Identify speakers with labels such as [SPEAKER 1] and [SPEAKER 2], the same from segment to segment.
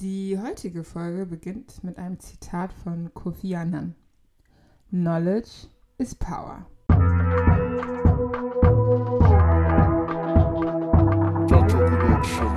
[SPEAKER 1] Die heutige Folge beginnt mit einem Zitat von Kofi Annan. Knowledge is power.
[SPEAKER 2] Jaja Productions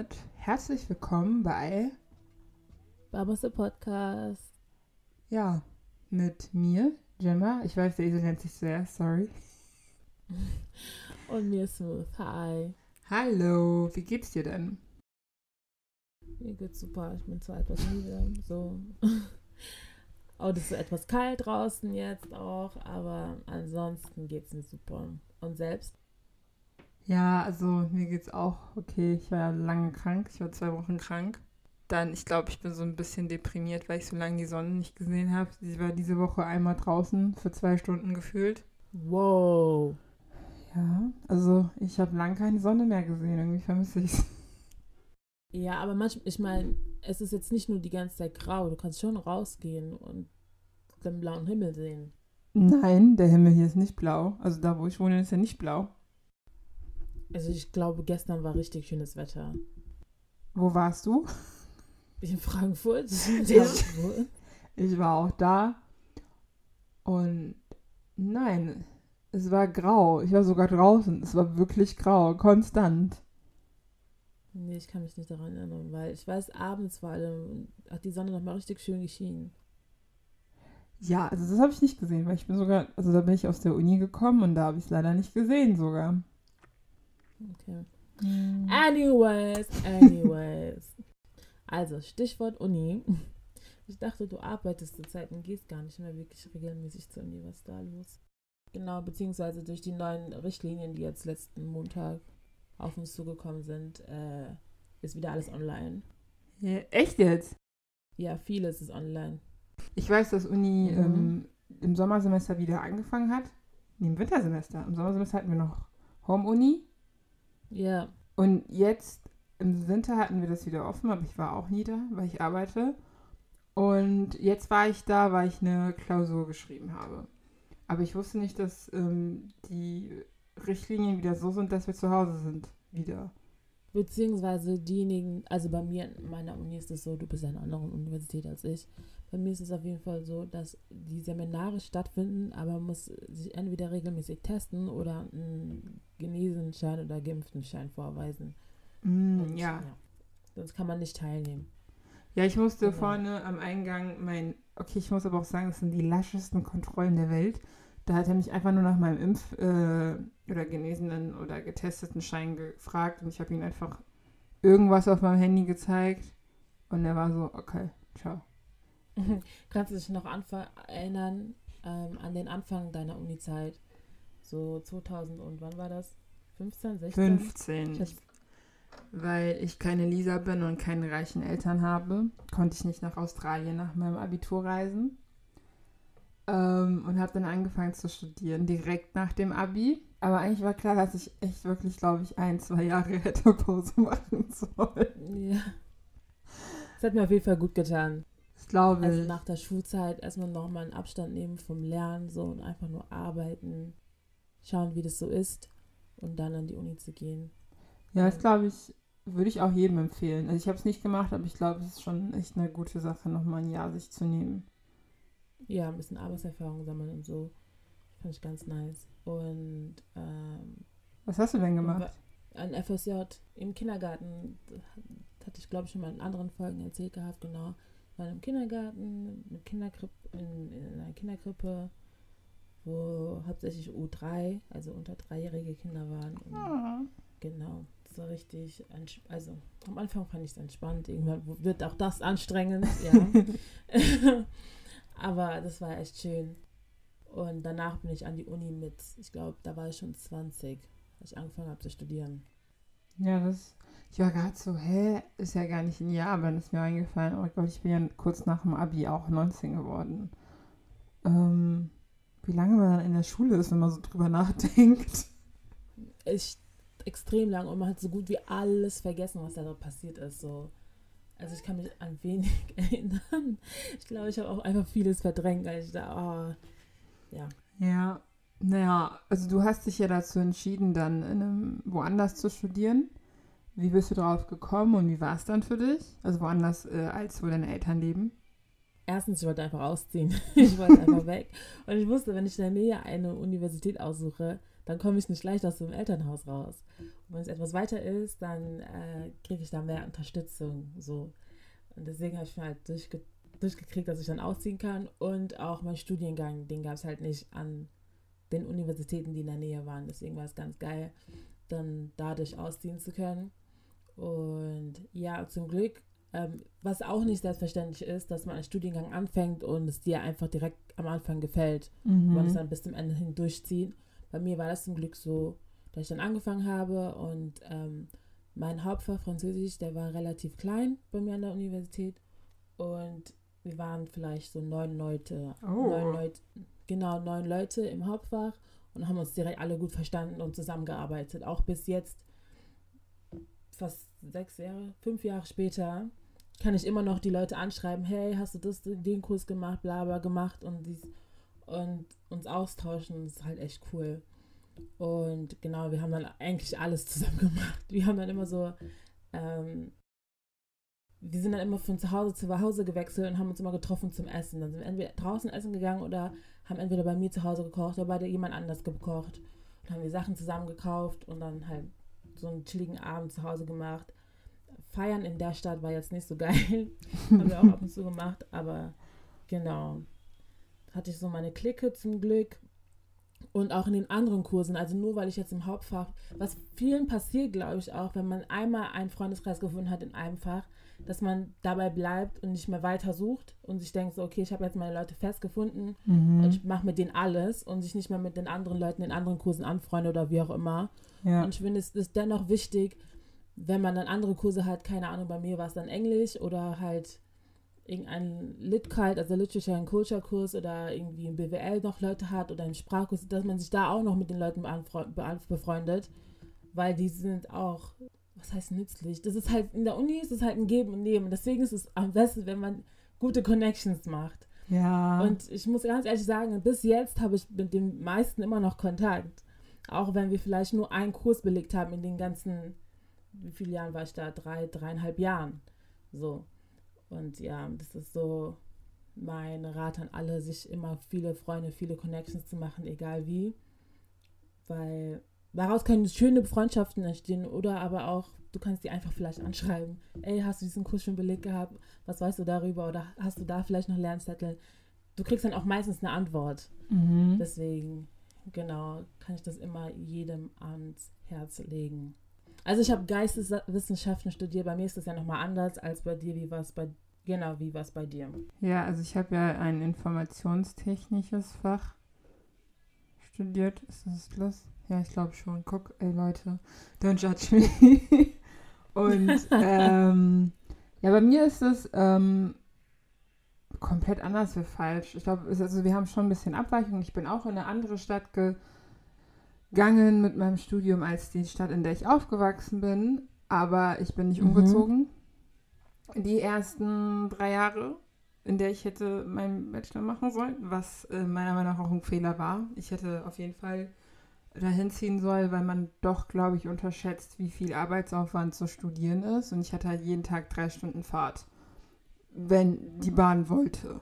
[SPEAKER 1] hiermit herzlich willkommen bei,
[SPEAKER 3] Babas the Podcast.
[SPEAKER 1] ja, mit mir, Gemma. Ich weiß, der Esel nennt sich sehr, sorry.
[SPEAKER 3] Und mir Smooth. Hi.
[SPEAKER 1] Hallo, wie geht's dir denn?
[SPEAKER 3] Mir geht's super. Ich bin zwar etwas müde. So. Oh, das ist etwas kalt draußen jetzt auch, aber ansonsten geht's mir super. Und selbst?
[SPEAKER 1] Ja, also mir geht's auch okay. Ich war ja lange krank. Ich war zwei Wochen krank. Dann, ich glaube, ich bin so ein bisschen deprimiert, weil ich so lange die Sonne nicht gesehen habe. Sie war diese Woche einmal draußen für zwei Stunden gefühlt.
[SPEAKER 3] Wow.
[SPEAKER 1] Ja, also ich habe lange keine Sonne mehr gesehen. Irgendwie vermisse ich es.
[SPEAKER 3] Ja, aber manchmal, ich meine, es ist jetzt nicht nur die ganze Zeit grau. Du kannst schon rausgehen und den blauen Himmel sehen.
[SPEAKER 1] Nein, der Himmel hier ist nicht blau. Also da, wo ich wohne, ist er nicht blau.
[SPEAKER 3] Also ich glaube, gestern war richtig schönes Wetter.
[SPEAKER 1] Wo warst du?
[SPEAKER 3] In Frankfurt.
[SPEAKER 1] Ich- Ich war auch da. Und nein, es war grau. Ich war sogar draußen. Es war wirklich grau, konstant.
[SPEAKER 3] Nee, ich kann mich nicht daran erinnern, weil ich weiß, abends war hat die Sonne nochmal richtig schön geschienen.
[SPEAKER 1] Ja, also das habe ich nicht gesehen, weil ich bin sogar, also da bin ich aus der Uni gekommen und da habe ich es leider nicht gesehen sogar.
[SPEAKER 3] Okay. Anyways, anyways. also, Stichwort Uni. Ich dachte, du arbeitest zurzeit und gehst gar nicht mehr wirklich regelmäßig zur Uni. Was ist da los? Genau, beziehungsweise durch die neuen Richtlinien, die jetzt letzten Montag auf uns zugekommen sind, äh, ist wieder alles online.
[SPEAKER 1] Ja, echt jetzt?
[SPEAKER 3] Ja, vieles ist online.
[SPEAKER 1] Ich weiß, dass Uni
[SPEAKER 3] Mhm.
[SPEAKER 1] ähm, im Sommersemester wieder angefangen hat. Nee, im Wintersemester. Im Sommersemester hatten wir noch Home-Uni.
[SPEAKER 3] Ja,
[SPEAKER 1] Und jetzt im Winter hatten wir das wieder offen, aber ich war auch nie da, weil ich arbeite. Und jetzt war ich da, weil ich eine Klausur geschrieben habe. Aber ich wusste nicht, dass ähm, die Richtlinien wieder so sind, dass wir zu Hause sind. Wieder.
[SPEAKER 3] Beziehungsweise diejenigen, also bei mir in meiner Uni ist es so, du bist an einer anderen Universität als ich. Bei mir ist es auf jeden Fall so, dass die Seminare stattfinden, aber man muss sich entweder regelmäßig testen oder einen Genesenschein oder Geimpftenschein vorweisen.
[SPEAKER 1] Mm,
[SPEAKER 3] Und,
[SPEAKER 1] ja.
[SPEAKER 3] Sonst kann man nicht teilnehmen.
[SPEAKER 1] Ja, ich musste
[SPEAKER 3] Genau.
[SPEAKER 1] vorne am Eingang mein. Okay, ich muss aber auch sagen, das sind die laschesten Kontrollen der Welt. Da hat er mich einfach nur nach meinem Impf- äh, oder genesenen oder getesteten Schein gefragt und ich habe ihm einfach irgendwas auf meinem Handy gezeigt und er war so, okay, ciao.
[SPEAKER 3] Kannst du dich noch erinnern ähm, an den Anfang deiner Uni-Zeit? So 2000 und wann war das? 15, 16?
[SPEAKER 1] 15.
[SPEAKER 3] Ich-
[SPEAKER 1] Weil ich keine Lisa bin und keine reichen Eltern habe, konnte ich nicht nach Australien nach meinem Abitur reisen. Ähm, und habe dann angefangen zu studieren, direkt nach dem Abi. Aber eigentlich war klar, dass ich echt wirklich, glaube ich, ein, zwei Jahre hätte Pause machen sollen.
[SPEAKER 3] Ja. Das hat mir auf jeden Fall gut getan.
[SPEAKER 1] Glaube
[SPEAKER 3] Also
[SPEAKER 1] ich.
[SPEAKER 3] nach der Schulzeit erstmal nochmal einen Abstand nehmen vom Lernen so und einfach nur arbeiten, schauen, wie das so ist und dann an die Uni zu gehen.
[SPEAKER 1] ja, das glaube ich, würde ich auch jedem empfehlen. Also ich habe es nicht gemacht, aber ich glaube, es ist schon echt eine gute Sache, nochmal ein Jahr sich zu nehmen.
[SPEAKER 3] Ja, ein bisschen Arbeitserfahrung sammeln und so. Fand ich ganz nice. Und ähm,
[SPEAKER 1] Was hast du denn gemacht?
[SPEAKER 3] ein FSJ im Kindergarten, das hatte ich glaube ich schon mal in anderen Folgen erzählt gehabt, genau. War im Kindergarten, mit Kinderkrippe, in, in einer Kinderkrippe, wo hauptsächlich U3, also unter dreijährige Kinder waren. Und
[SPEAKER 1] Ah.
[SPEAKER 3] Genau, das war richtig, also am Anfang fand ich es entspannt, irgendwann wird auch das anstrengend, ja. Aber das war echt schön. Und danach bin ich an die Uni mit, ich glaube, da war ich schon 20, als ich angefangen habe zu studieren.
[SPEAKER 1] Ja, das. Ich war gerade so, hä, ist ja gar nicht ein Jahr, aber dann ist mir eingefallen, oh Gott, ich bin ja kurz nach dem Abi auch 19 geworden. Ähm, wie lange man dann in der Schule ist, wenn man so drüber nachdenkt.
[SPEAKER 3] Ich extrem lang und man hat so gut wie alles vergessen, was da passiert ist. So. Also ich kann mich an wenig erinnern. Ich glaube, ich habe auch einfach vieles verdrängt, weil ich da, oh, ja.
[SPEAKER 1] Ja, naja, also du hast dich ja dazu entschieden, dann in einem, woanders zu studieren. Wie bist du darauf gekommen und wie war es dann für dich? Also woanders, äh, als wo deine Eltern leben?
[SPEAKER 3] Erstens, ich wollte einfach ausziehen. Ich wollte einfach weg. Und ich wusste, wenn ich in der Nähe eine Universität aussuche, dann komme ich nicht leicht aus dem Elternhaus raus. Und wenn es etwas weiter ist, dann äh, kriege ich da mehr Unterstützung. So. Und deswegen habe ich mir halt durchge durchgekriegt, dass ich dann ausziehen kann. Und auch mein Studiengang, den gab es halt nicht an den Universitäten, die in der Nähe waren. Deswegen war es ganz geil, dann dadurch ausziehen zu können. Und ja, zum Glück, ähm, was auch nicht selbstverständlich ist, dass man einen Studiengang anfängt und es dir einfach direkt am Anfang gefällt. Mhm. Man es dann bis zum Ende hin durchzieht. Bei mir war das zum Glück so, dass ich dann angefangen habe und ähm, mein Hauptfach Französisch, der war relativ klein bei mir an der Universität und wir waren vielleicht so neun Leute, oh. neun Leute, genau neun Leute im Hauptfach und haben uns direkt alle gut verstanden und zusammengearbeitet. Auch bis jetzt, fast sechs Jahre, fünf Jahre später, kann ich immer noch die Leute anschreiben, hey, hast du das, den Kurs gemacht, bla bla gemacht und dies und uns austauschen. Das ist halt echt cool. Und genau, wir haben dann eigentlich alles zusammen gemacht. Wir haben dann immer so, ähm, wir sind dann immer von zu Hause zu Hause gewechselt und haben uns immer getroffen zum Essen. Dann sind wir entweder draußen essen gegangen oder haben entweder bei mir zu Hause gekocht oder bei jemand anders gekocht. Und haben die Sachen zusammen gekauft und dann halt so einen chilligen Abend zu Hause gemacht. Feiern in der Stadt war jetzt nicht so geil. haben wir auch ab und zu gemacht, aber genau hatte ich so meine Clique zum Glück. Und auch in den anderen Kursen, also nur weil ich jetzt im Hauptfach, was vielen passiert, glaube ich auch, wenn man einmal einen Freundeskreis gefunden hat in einem Fach, dass man dabei bleibt und nicht mehr weiter sucht und sich denkt so, okay, ich habe jetzt meine Leute festgefunden mhm. und ich mache mit denen alles und sich nicht mehr mit den anderen Leuten in anderen Kursen anfreunde oder wie auch immer. Ja. Und ich finde, es ist dennoch wichtig, wenn man dann andere Kurse hat, keine Ahnung, bei mir war es dann Englisch oder halt irgendeinen Lit-Kalt, also Literature and Culture Kurs oder irgendwie ein BWL noch Leute hat oder einen Sprachkurs, dass man sich da auch noch mit den Leuten befreundet, weil die sind auch, was heißt nützlich? Das ist halt, in der Uni ist es halt ein Geben und Nehmen. Deswegen ist es am besten, wenn man gute Connections macht.
[SPEAKER 1] Ja.
[SPEAKER 3] Und ich muss ganz ehrlich sagen, bis jetzt habe ich mit den meisten immer noch Kontakt. Auch wenn wir vielleicht nur einen Kurs belegt haben in den ganzen, wie viele Jahren war ich da? Drei, dreieinhalb Jahren. So. Und ja, das ist so mein Rat an alle, sich immer viele Freunde, viele Connections zu machen, egal wie. Weil daraus können schöne Freundschaften entstehen oder aber auch, du kannst die einfach vielleicht anschreiben. Ey, hast du diesen Kurs schon belegt gehabt? Was weißt du darüber? Oder hast du da vielleicht noch Lernzettel? Du kriegst dann auch meistens eine Antwort. Mhm. Deswegen, genau, kann ich das immer jedem ans Herz legen. Also ich habe Geisteswissenschaften studiert. Bei mir ist das ja nochmal anders als bei dir. Wie war es bei genau wie war bei dir?
[SPEAKER 1] Ja, also ich habe ja ein informationstechnisches Fach studiert. Ist das plus? Ja, ich glaube schon. Guck, ey Leute, don't judge me. Und ähm, ja, bei mir ist es ähm, komplett anders wie falsch. Ich glaube, also wir haben schon ein bisschen Abweichung. Ich bin auch in eine andere Stadt gegangen gegangen mit meinem Studium als die Stadt, in der ich aufgewachsen bin. Aber ich bin nicht mhm. umgezogen. Die ersten drei Jahre, in der ich hätte meinen Bachelor machen sollen, was äh, meiner Meinung nach auch ein Fehler war. Ich hätte auf jeden Fall dahin ziehen sollen, weil man doch, glaube ich, unterschätzt, wie viel Arbeitsaufwand zu studieren ist. Und ich hatte halt jeden Tag drei Stunden Fahrt, wenn die Bahn wollte.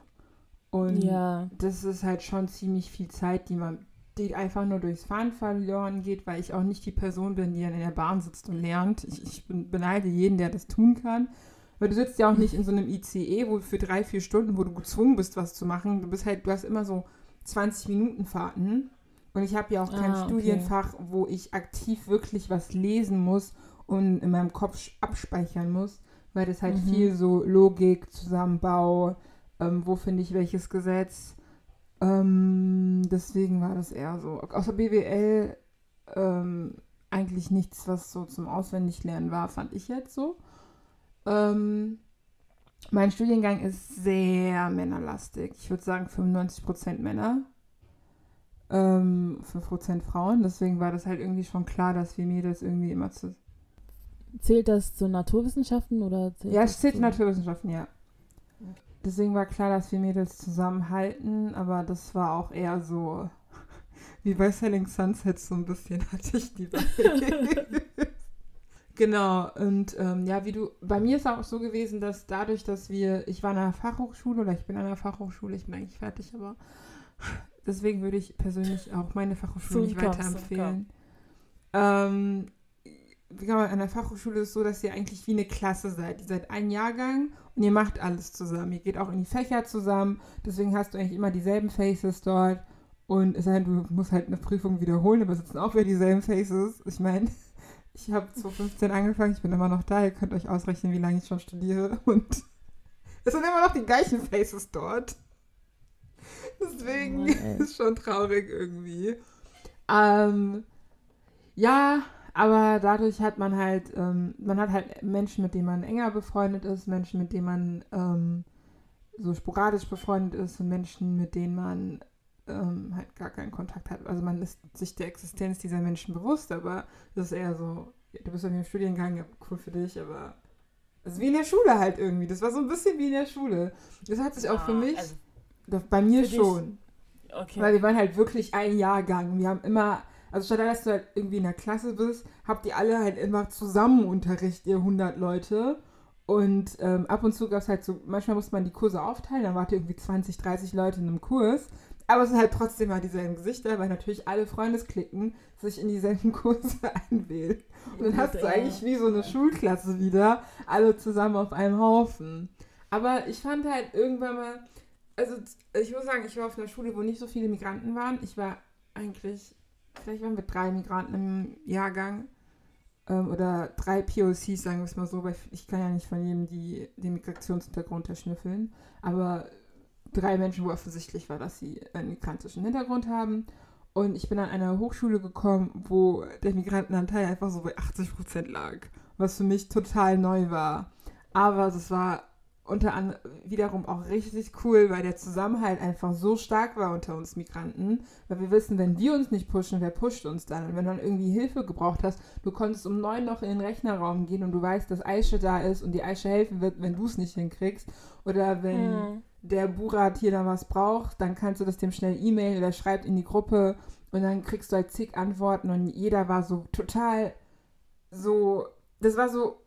[SPEAKER 1] Und ja. das ist halt schon ziemlich viel Zeit, die man die einfach nur durchs Fahren verloren geht, weil ich auch nicht die Person bin, die dann in der Bahn sitzt und lernt. Ich, ich beneide jeden, der das tun kann. Weil du sitzt ja auch nicht in so einem ICE, wo für drei, vier Stunden, wo du gezwungen bist, was zu machen. Du bist halt, du hast immer so 20 Minuten Fahrten. Und ich habe ja auch kein ah, okay. Studienfach, wo ich aktiv wirklich was lesen muss und in meinem Kopf abspeichern muss, weil das halt mhm. viel so Logik, Zusammenbau, ähm, wo finde ich welches Gesetz, ähm, deswegen war das eher so. Außer BWL ähm, eigentlich nichts, was so zum Auswendiglernen war, fand ich jetzt so. Ähm, mein Studiengang ist sehr männerlastig. Ich würde sagen 95% Männer. ähm, 5% Frauen. Deswegen war das halt irgendwie schon klar, dass wir Mädels irgendwie immer zu.
[SPEAKER 3] Zählt das zu Naturwissenschaften oder zählt
[SPEAKER 1] Ja,
[SPEAKER 3] das
[SPEAKER 1] es zählt
[SPEAKER 3] zu-
[SPEAKER 1] Naturwissenschaften, ja. Deswegen war klar, dass wir Mädels zusammenhalten, aber das war auch eher so wie bei Selling Sunset so ein bisschen hatte ich die. Genau, und ähm, ja, wie du, bei mir ist auch so gewesen, dass dadurch, dass wir, ich war an einer Fachhochschule oder ich bin an einer Fachhochschule, ich bin eigentlich fertig, aber deswegen würde ich persönlich auch meine Fachhochschule nicht
[SPEAKER 3] Zum Kopf,
[SPEAKER 1] weiterempfehlen. Ähm, man, an der Fachhochschule ist es so, dass ihr eigentlich wie eine Klasse seid. Ihr seid ein Jahrgang und ihr macht alles zusammen. Ihr geht auch in die Fächer zusammen, deswegen hast du eigentlich immer dieselben Faces dort. Und es sei denn, du musst halt eine Prüfung wiederholen, aber es sitzen auch wieder dieselben Faces. Ich meine, ich habe 2015 angefangen, ich bin immer noch da. Ihr könnt euch ausrechnen, wie lange ich schon studiere. Und es sind immer noch die gleichen Faces dort. Deswegen
[SPEAKER 3] ey.
[SPEAKER 1] ist schon traurig irgendwie. Ähm, ja, aber dadurch hat man halt, ähm, man hat halt Menschen, mit denen man enger befreundet ist, Menschen, mit denen man ähm, so sporadisch befreundet ist und Menschen, mit denen man ähm, halt gar keinen Kontakt hat. Also man ist sich der Existenz dieser Menschen bewusst, aber das ist eher so, du bist in dem Studiengang, ja, cool für dich, aber das ist wie in der Schule halt irgendwie. Das war so ein bisschen wie in der Schule. Das hat sich auch für
[SPEAKER 3] Ah,
[SPEAKER 1] mich,
[SPEAKER 3] also,
[SPEAKER 1] bei mir schon.
[SPEAKER 3] okay.
[SPEAKER 1] Weil wir waren halt wirklich ein Jahrgang. Wir haben immer, also statt dass du halt irgendwie in der Klasse bist, habt ihr alle halt immer zusammen Unterricht, ihr 100 Leute. Und ähm, ab und zu gab es halt so, manchmal musste man die Kurse aufteilen, dann wart ihr irgendwie 20, 30 Leute in einem Kurs. Aber es sind halt trotzdem mal dieselben Gesichter, weil natürlich alle Freundesklicken sich in dieselben Kurse einwählen. Und dann hast du eigentlich wie so eine Schulklasse wieder, alle zusammen auf einem Haufen. Aber ich fand halt irgendwann mal, also ich muss sagen, ich war auf einer Schule, wo nicht so viele Migranten waren. Ich war eigentlich, vielleicht waren wir drei Migranten im Jahrgang ähm, oder drei POCs, sagen wir es mal so, weil ich kann ja nicht von jedem die, den Migrationshintergrund erschnüffeln. Aber drei Menschen, wo offensichtlich war, dass sie einen migrantischen Hintergrund haben. Und ich bin an einer Hochschule gekommen, wo der Migrantenanteil einfach so bei 80 Prozent lag, was für mich total neu war. Aber es war unter anderem wiederum auch richtig cool, weil der Zusammenhalt einfach so stark war unter uns Migranten, weil wir wissen, wenn wir uns nicht pushen, wer pusht uns dann? Und wenn du dann irgendwie Hilfe gebraucht hast, du konntest um neun noch in den Rechnerraum gehen und du weißt, dass Aisha da ist und die Aisha helfen wird, wenn du es nicht hinkriegst. Oder wenn
[SPEAKER 3] Hm.
[SPEAKER 1] der Burat hier da was braucht, dann kannst du das dem schnell e-mailen oder schreibt in die Gruppe und dann kriegst du halt zig Antworten und jeder war so total so, das war so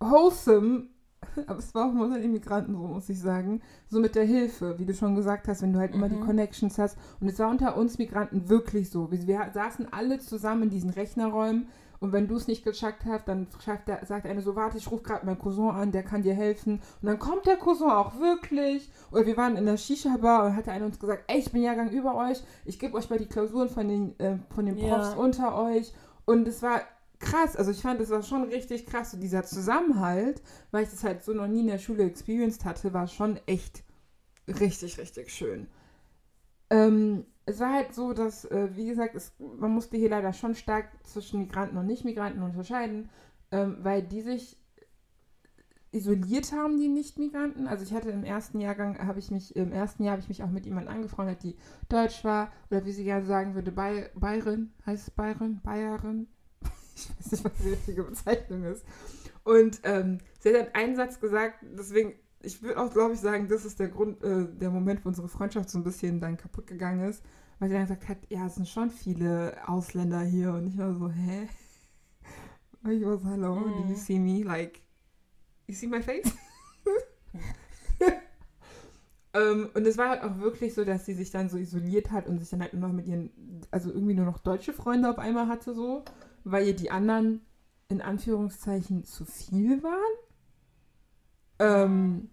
[SPEAKER 1] wholesome, aber es war auch unter den Immigranten so, muss ich sagen, so mit der Hilfe, wie du schon gesagt hast, wenn du halt immer die
[SPEAKER 3] Mhm.
[SPEAKER 1] Connections hast und es war unter uns Migranten wirklich so, wir, wir saßen alle zusammen in diesen Rechnerräumen und wenn du es nicht gecheckt hast, dann der, sagt eine so, warte, ich rufe gerade meinen Cousin an, der kann dir helfen. Und dann kommt der Cousin auch wirklich. Oder wir waren in der Shisha-Bar und hat der eine uns gesagt, ey, ich bin Jahrgang über euch, ich gebe euch mal die Klausuren von den, äh, von den
[SPEAKER 3] Ja.
[SPEAKER 1] Profs unter euch. Und es war krass, also ich fand, es war schon richtig krass, so dieser Zusammenhalt, weil ich das halt so noch nie in der Schule experienced hatte, war schon echt richtig, richtig schön. Ähm, es war halt so, dass, äh, wie gesagt, es, man musste hier leider schon stark zwischen Migranten und Nicht-Migranten unterscheiden, ähm, weil die sich isoliert haben, die Nicht-Migranten. Also ich hatte im ersten Jahrgang, habe ich mich, im ersten Jahr habe ich mich auch mit jemandem angefreundet, die Deutsch war, oder wie sie gerne sagen würde, Bay Bayern, heißt es Bayern, Bayerin? Ich weiß nicht, was die richtige Bezeichnung ist. Und ähm, sie hat einen Satz gesagt, deswegen, ich würde auch, glaube ich, sagen, das ist der Grund, äh, der Moment, wo unsere Freundschaft so ein bisschen dann kaputt gegangen ist, weil sie dann gesagt hat, ja, es sind schon viele Ausländer hier. Und ich war so, hä? Und ich war so, hello, do you
[SPEAKER 3] Mhm.
[SPEAKER 1] see me? Like, you see my face? ähm, und es war halt auch wirklich so, dass sie sich dann so isoliert hat und sich dann halt nur noch mit ihren, also irgendwie nur noch deutsche Freunde auf einmal hatte, so, weil ihr die anderen in Anführungszeichen zu viel waren. Ähm,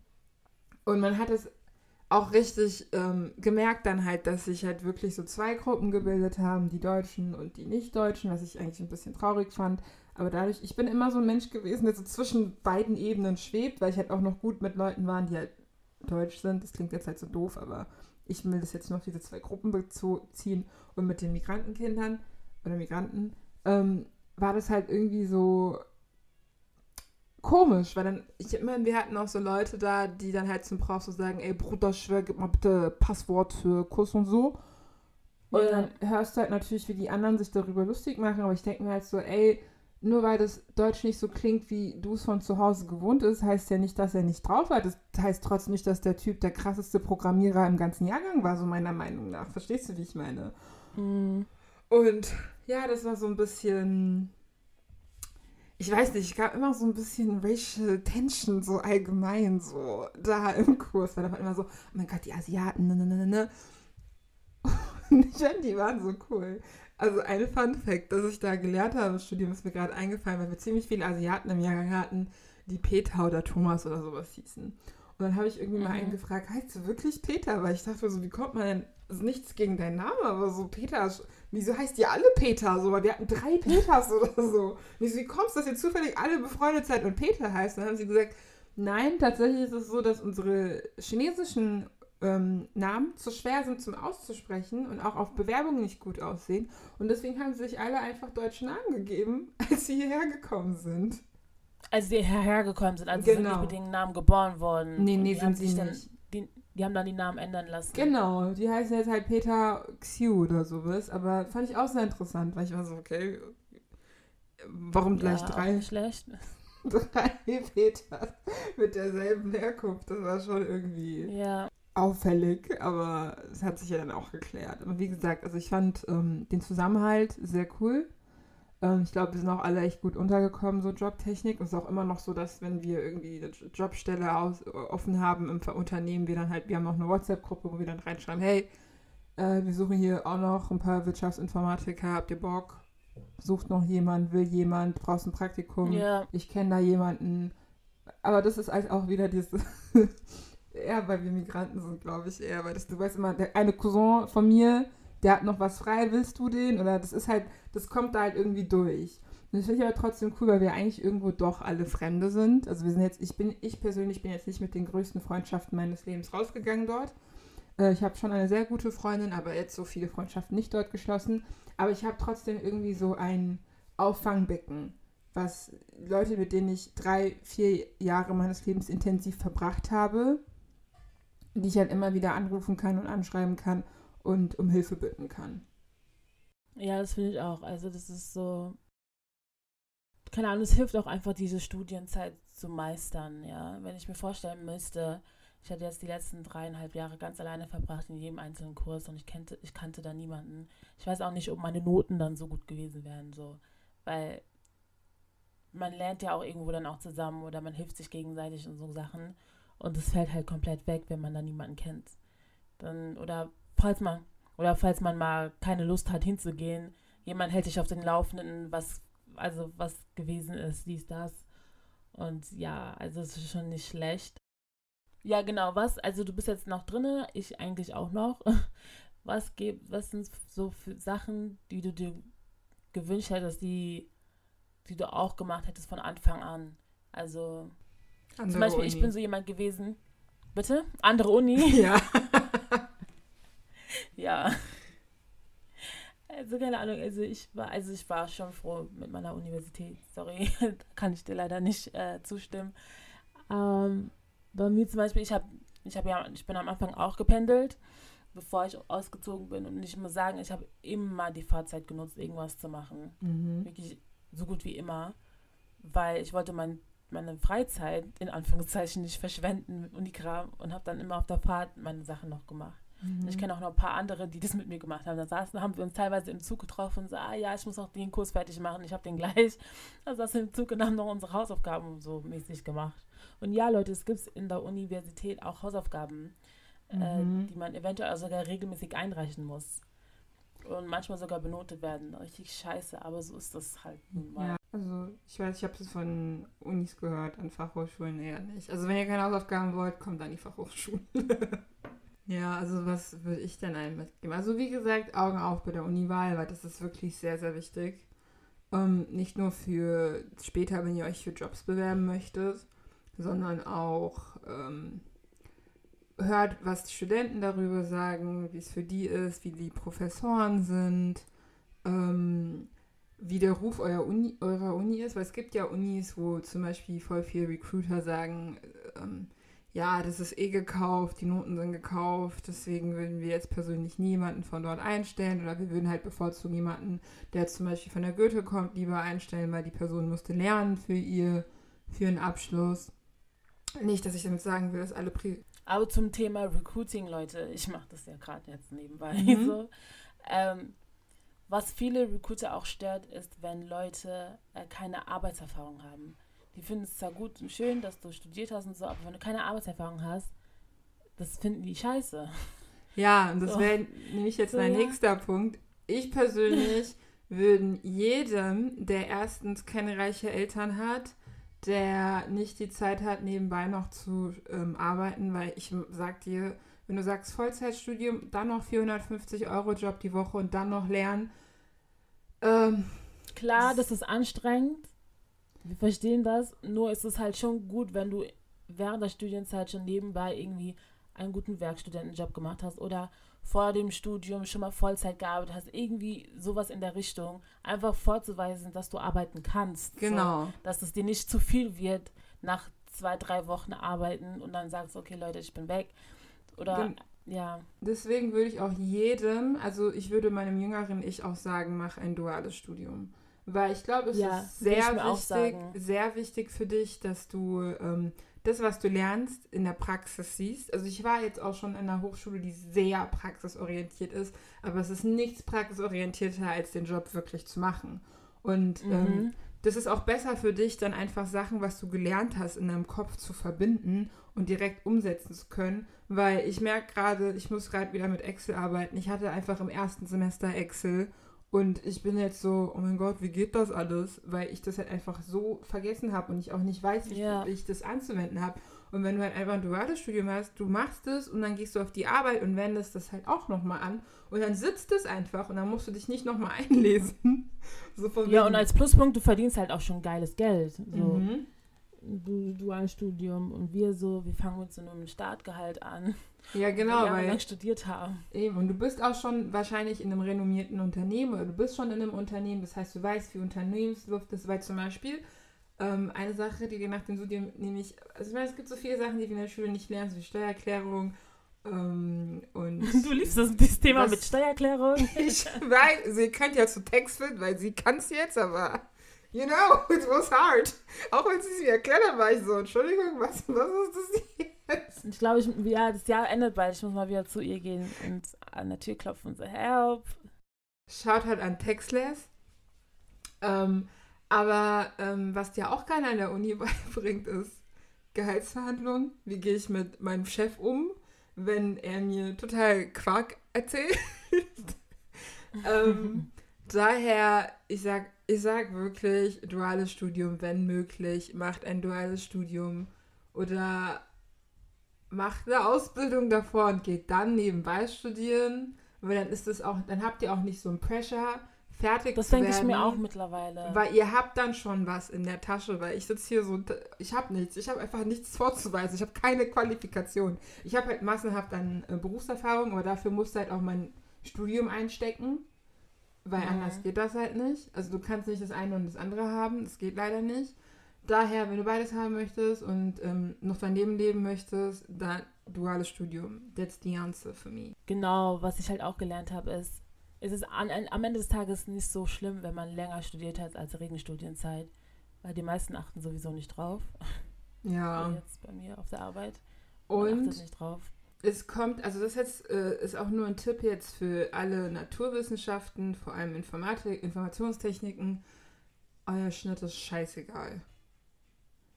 [SPEAKER 1] und man hat es auch richtig ähm, gemerkt dann halt, dass sich halt wirklich so zwei Gruppen gebildet haben, die Deutschen und die Nicht-Deutschen, was ich eigentlich ein bisschen traurig fand. Aber dadurch, ich bin immer so ein Mensch gewesen, der so zwischen beiden Ebenen schwebt, weil ich halt auch noch gut mit Leuten waren, die halt deutsch sind. Das klingt jetzt halt so doof, aber ich will das jetzt auf diese zwei Gruppen beziehen. Und mit den Migrantenkindern oder Migranten ähm, war das halt irgendwie so komisch, weil dann, ich meine, wir hatten auch so Leute da, die dann halt zum Prof so sagen, ey Bruder, schwör, gib mal bitte Passwort für Kurs und so. Und
[SPEAKER 3] Ja.
[SPEAKER 1] dann hörst du halt natürlich, wie die anderen sich darüber lustig machen, aber ich denke mir halt so, ey, nur weil das Deutsch nicht so klingt, wie du es von zu Hause gewohnt ist, heißt ja nicht, dass er nicht drauf hat. Das heißt trotzdem nicht, dass der Typ der krasseste Programmierer im ganzen Jahrgang war, so meiner Meinung nach. Verstehst du, wie ich meine?
[SPEAKER 3] Mhm.
[SPEAKER 1] Und ja, das war so ein bisschen. Ich weiß nicht, es gab immer so ein bisschen Racial Tension, so allgemein, so da im Kurs. Weil da war immer so, oh mein Gott, die Asiaten, ne, ne, ne, ne. Und ich fand, die waren so cool. Also ein Fun Fact, das ich da gelernt habe im Studium, ist mir gerade eingefallen, weil wir ziemlich viele Asiaten im Jahrgang hatten, die Peter oder Thomas oder sowas hießen. Und dann habe ich irgendwie mal
[SPEAKER 3] Mhm.
[SPEAKER 1] einen gefragt, heißt du wirklich Peter? Weil ich dachte so, wie kommt man denn, also nichts gegen deinen Namen, aber so Peter, ist- wieso heißt ihr alle Peter? So, weil wir hatten drei Peters oder so. Und ich so, wie kommst du, dass ihr zufällig alle befreundet seid und Peter heißt? Und dann haben sie gesagt, nein, tatsächlich ist es so, dass unsere chinesischen ähm, Namen zu schwer sind zum Auszusprechen und auch auf Bewerbungen nicht gut aussehen. Und deswegen haben sie sich alle einfach deutsche Namen gegeben, als sie hierher gekommen sind.
[SPEAKER 3] Als die hierher gekommen sind, also sind
[SPEAKER 1] Genau.
[SPEAKER 3] nicht mit den Namen geboren worden.
[SPEAKER 1] Nee, nee, sind sie nicht.
[SPEAKER 3] Die, die haben dann die Namen ändern lassen.
[SPEAKER 1] Genau, die heißen jetzt halt Peter Xiu oder sowas, aber fand ich auch sehr interessant, weil ich war so, okay, warum gleich
[SPEAKER 3] ja, Auch
[SPEAKER 1] drei,
[SPEAKER 3] nicht schlecht.
[SPEAKER 1] drei Peters mit derselben Herkunft? Das war schon irgendwie
[SPEAKER 3] Ja.
[SPEAKER 1] auffällig, aber es hat sich ja dann auch geklärt. Aber wie gesagt, also ich fand ähm, den Zusammenhalt sehr cool. Ähm, ich glaube, wir sind auch alle echt gut untergekommen, so Jobtechnik. Und es ist auch immer noch so, dass wenn wir irgendwie eine Jo- Jobstelle aus, offen haben im Unternehmen, wir dann halt, wir haben auch eine WhatsApp-Gruppe, wo wir dann reinschreiben, hey, äh, wir suchen hier auch noch ein paar Wirtschaftsinformatiker, habt ihr Bock? Sucht noch jemand, will jemand, brauchst ein Praktikum?
[SPEAKER 3] Ja.
[SPEAKER 1] ich kenne da jemanden. Aber das ist halt auch wieder dieses, eher weil wir Migranten sind, glaube ich, eher, weil das, du weißt immer, der eine Cousin von mir, der hat noch was frei, willst du den? Oder das ist halt, das kommt da halt irgendwie durch. Und das finde ich aber trotzdem cool, weil wir eigentlich irgendwo doch alle Fremde sind. Also wir sind jetzt, ich bin, ich persönlich bin jetzt nicht mit den größten Freundschaften meines Lebens rausgegangen dort. Äh, ich habe schon eine sehr gute Freundin, aber jetzt so viele Freundschaften nicht dort geschlossen. Aber ich habe trotzdem irgendwie so ein Auffangbecken, was Leute, mit denen ich drei, vier Jahre meines Lebens intensiv verbracht habe, die ich halt immer wieder anrufen kann und anschreiben kann und um Hilfe bitten kann.
[SPEAKER 3] Ja, das finde ich auch. Also das ist so, keine Ahnung, es hilft auch einfach, diese Studienzeit zu meistern, ja. Wenn ich mir vorstellen müsste, ich hatte jetzt die letzten dreieinhalb Jahre ganz alleine verbracht in jedem einzelnen Kurs und ich kannte, ich kannte da niemanden. Ich weiß auch nicht, ob meine Noten dann so gut gewesen wären, so. Weil man lernt ja auch irgendwo dann auch zusammen oder man hilft sich gegenseitig und so Sachen. Und es fällt halt komplett weg, wenn man da niemanden kennt. Dann, oder falls man, oder falls man mal keine Lust hat hinzugehen, jemand hält dich auf den Laufenden, was, also was gewesen ist, dies, das. Und ja, also es ist schon nicht schlecht. Ja, genau, was, also du bist jetzt noch drinne, ich eigentlich auch noch. Was gibt, was sind so für Sachen, die du dir gewünscht hättest, die, die du auch gemacht hättest von Anfang an? Also, zum Beispiel, ich bin so jemand gewesen. Bitte? Andere Uni?
[SPEAKER 1] Ja.
[SPEAKER 3] ja. Also keine Ahnung, also ich war, also ich war schon froh mit meiner Universität. Sorry, kann ich dir leider nicht äh, zustimmen. Ähm, bei mir zum Beispiel, ich habe, ich habe ja, ich bin am Anfang auch gependelt, bevor ich ausgezogen bin. Und ich muss sagen, ich habe immer die Fahrzeit genutzt, irgendwas zu machen.
[SPEAKER 1] Mhm.
[SPEAKER 3] Wirklich so gut wie immer, weil ich wollte mein, meine Freizeit in Anführungszeichen nicht verschwenden mit Unikram und habe dann immer auf der Fahrt meine Sachen noch gemacht.
[SPEAKER 1] Mhm.
[SPEAKER 3] Ich kenne auch noch ein paar andere, die das mit mir gemacht haben. Da saßen, haben wir uns teilweise im Zug getroffen und so, ah ja, ich muss noch den Kurs fertig machen, ich habe den gleich. Da saßen wir im Zug und haben noch unsere Hausaufgaben so mäßig gemacht. Und ja, Leute, es gibt in der Universität auch Hausaufgaben, äh,
[SPEAKER 1] Mhm.
[SPEAKER 3] die man eventuell sogar regelmäßig einreichen muss. Und manchmal sogar benotet werden. Richtig scheiße, aber so ist das halt nun mal.
[SPEAKER 1] Ja, also ich weiß, ich habe es von Unis gehört, an Fachhochschulen eher nicht. Also wenn ihr keine Hausaufgaben wollt, kommt an die Fachhochschulen. ja, also was würde ich denn einem mitgeben? Also wie gesagt, Augen auf bei der Uniwahl, weil das ist wirklich sehr, sehr wichtig. Ähm, nicht nur für später, wenn ihr euch für Jobs bewerben möchtet, sondern auch ähm, hört, was die Studenten darüber sagen, wie es für die ist, wie die Professoren sind. Ähm, wie der Ruf eurer Uni, eurer Uni ist, weil es gibt ja Unis, wo zum Beispiel voll viele Recruiter sagen, ähm, ja, das ist eh gekauft, die Noten sind gekauft, deswegen würden wir jetzt persönlich niemanden von dort einstellen oder wir würden halt bevorzugen jemanden, der zum Beispiel von der Goethe kommt, lieber einstellen, weil die Person musste lernen für ihr, für einen Abschluss. Nicht, dass ich damit sagen will, dass alle Pri
[SPEAKER 3] Aber zum Thema Recruiting, Leute, ich mache das ja gerade jetzt nebenbei
[SPEAKER 1] Mhm.
[SPEAKER 3] so. Ähm, was viele Recruiter auch stört, ist, wenn Leute äh, keine Arbeitserfahrung haben. Die finden es zwar gut und schön, dass du studiert hast und so, aber wenn du keine Arbeitserfahrung hast, das finden die scheiße.
[SPEAKER 1] Ja, und das
[SPEAKER 3] So.
[SPEAKER 1] wäre nämlich jetzt
[SPEAKER 3] So,
[SPEAKER 1] mein
[SPEAKER 3] ja.
[SPEAKER 1] nächster Punkt. Ich persönlich würden jedem, der erstens keine reiche Eltern hat, der nicht die Zeit hat, nebenbei noch zu ähm, arbeiten, weil ich sag dir, wenn du sagst Vollzeitstudium, dann noch 450 Euro Job die Woche und dann noch lernen, ähm,
[SPEAKER 3] Klar, das ist anstrengend. Wir verstehen das. Nur ist es halt schon gut, wenn du während der Studienzeit schon nebenbei irgendwie einen guten Werkstudentenjob gemacht hast oder vor dem Studium schon mal Vollzeit gearbeitet hast. Irgendwie sowas in der Richtung. Einfach vorzuweisen, dass du arbeiten kannst.
[SPEAKER 1] genau.
[SPEAKER 3] So, dass es dir nicht zu viel wird nach zwei, drei Wochen arbeiten und dann sagst, okay Leute, ich bin weg. Oder
[SPEAKER 1] Gen-
[SPEAKER 3] ja.
[SPEAKER 1] Deswegen würde ich auch jedem, also ich würde meinem jüngeren Ich auch sagen, mach ein duales Studium. Weil ich glaube, es
[SPEAKER 3] Ja,
[SPEAKER 1] ist sehr wichtig, sehr wichtig für dich, dass du ähm, das, was du lernst, in der Praxis siehst. Also ich war jetzt auch schon in einer Hochschule, die sehr praxisorientiert ist, aber es ist nichts praxisorientierter, als den Job wirklich zu machen. Und ähm,
[SPEAKER 3] Mhm.
[SPEAKER 1] das ist auch besser für dich, dann einfach Sachen, was du gelernt hast, in deinem Kopf zu verbinden und direkt umsetzen zu können. Weil ich merke gerade, ich muss gerade wieder mit Excel arbeiten. Ich hatte einfach im ersten Semester Excel und ich bin jetzt so, oh mein Gott, wie geht das alles? Weil ich das halt einfach so vergessen habe und ich auch nicht weiß, wie,
[SPEAKER 3] Ja.
[SPEAKER 1] ich, das anzuwenden habe. Und wenn du halt einfach ein duales Studium hast, du machst es und dann gehst du auf die Arbeit und wendest das halt auch nochmal an und dann sitzt es einfach und dann musst du dich nicht nochmal einlesen. So von
[SPEAKER 3] Ja,
[SPEAKER 1] wegen-
[SPEAKER 3] und als Pluspunkt, du verdienst halt auch schon geiles Geld. So.
[SPEAKER 1] Mhm.
[SPEAKER 3] Du, ein Studium und wir so, wir fangen mit so einem Startgehalt an,
[SPEAKER 1] Ja, genau,
[SPEAKER 3] weil wir studiert haben.
[SPEAKER 1] eben, und du bist auch schon wahrscheinlich in einem renommierten Unternehmen oder du bist schon in einem Unternehmen, das heißt, du weißt, wie Unternehmensluft ist, weil zum Beispiel ähm, eine Sache, die wir nach dem Studium nämlich, also ich meine, es gibt so viele Sachen, die wir in der Schule nicht lernen, so wie Steuererklärung ähm, und
[SPEAKER 3] Du liebst das, das Thema
[SPEAKER 1] Was-
[SPEAKER 3] mit Steuererklärung.
[SPEAKER 1] ich weiß, sie kann ja zu Text finden, weil sie kann es jetzt, aber you know, it was hard. Auch wenn sie es mir erklärt hat, war ich so, Entschuldigung, was, was ist das jetzt?
[SPEAKER 3] Ich glaube, ich, ja, das Jahr endet bald. Ich muss mal wieder zu ihr gehen und an der Tür klopfen und so, help.
[SPEAKER 1] Schaut halt an Textless. Ähm, aber ähm, was dir auch keiner an der Uni beibringt, ist Gehaltsverhandlungen. Wie gehe ich mit meinem Chef um, wenn er mir total Quark erzählt? ähm, daher, ich sag, ich sag wirklich, duales Studium, wenn möglich, macht ein duales Studium oder macht eine Ausbildung davor und geht dann nebenbei studieren, weil dann ist es auch, dann habt ihr auch nicht so ein Pressure, fertig
[SPEAKER 3] Das
[SPEAKER 1] zu
[SPEAKER 3] denke ich
[SPEAKER 1] werden.
[SPEAKER 3] mir auch mittlerweile.
[SPEAKER 1] Weil ihr habt dann schon was in der Tasche, weil ich sitze hier so, und ich habe nichts, ich habe einfach nichts vorzuweisen, ich habe keine Qualifikation. Ich habe halt massenhaft an äh, Berufserfahrung, aber dafür musst du halt auch mein Studium einstecken, weil
[SPEAKER 3] Mhm.
[SPEAKER 1] anders geht das halt nicht. Also du kannst nicht das eine und das andere haben, das geht leider nicht. Daher, wenn du beides haben möchtest und ähm, noch daneben leben möchtest, dann duales Studium. That's the answer for me.
[SPEAKER 3] Genau, was ich halt auch gelernt habe, ist, es ist an, an, am Ende des Tages nicht so schlimm, wenn man länger studiert hat als Regenstudienzeit. Weil die meisten achten sowieso nicht drauf.
[SPEAKER 1] Ja.
[SPEAKER 3] Jetzt bei mir auf der Arbeit.
[SPEAKER 1] Und
[SPEAKER 3] achtet nicht drauf.
[SPEAKER 1] Es kommt, also das jetzt äh, ist auch nur ein Tipp jetzt für alle Naturwissenschaften, vor allem Informatik, Informationstechniken. Euer Schnitt ist scheißegal.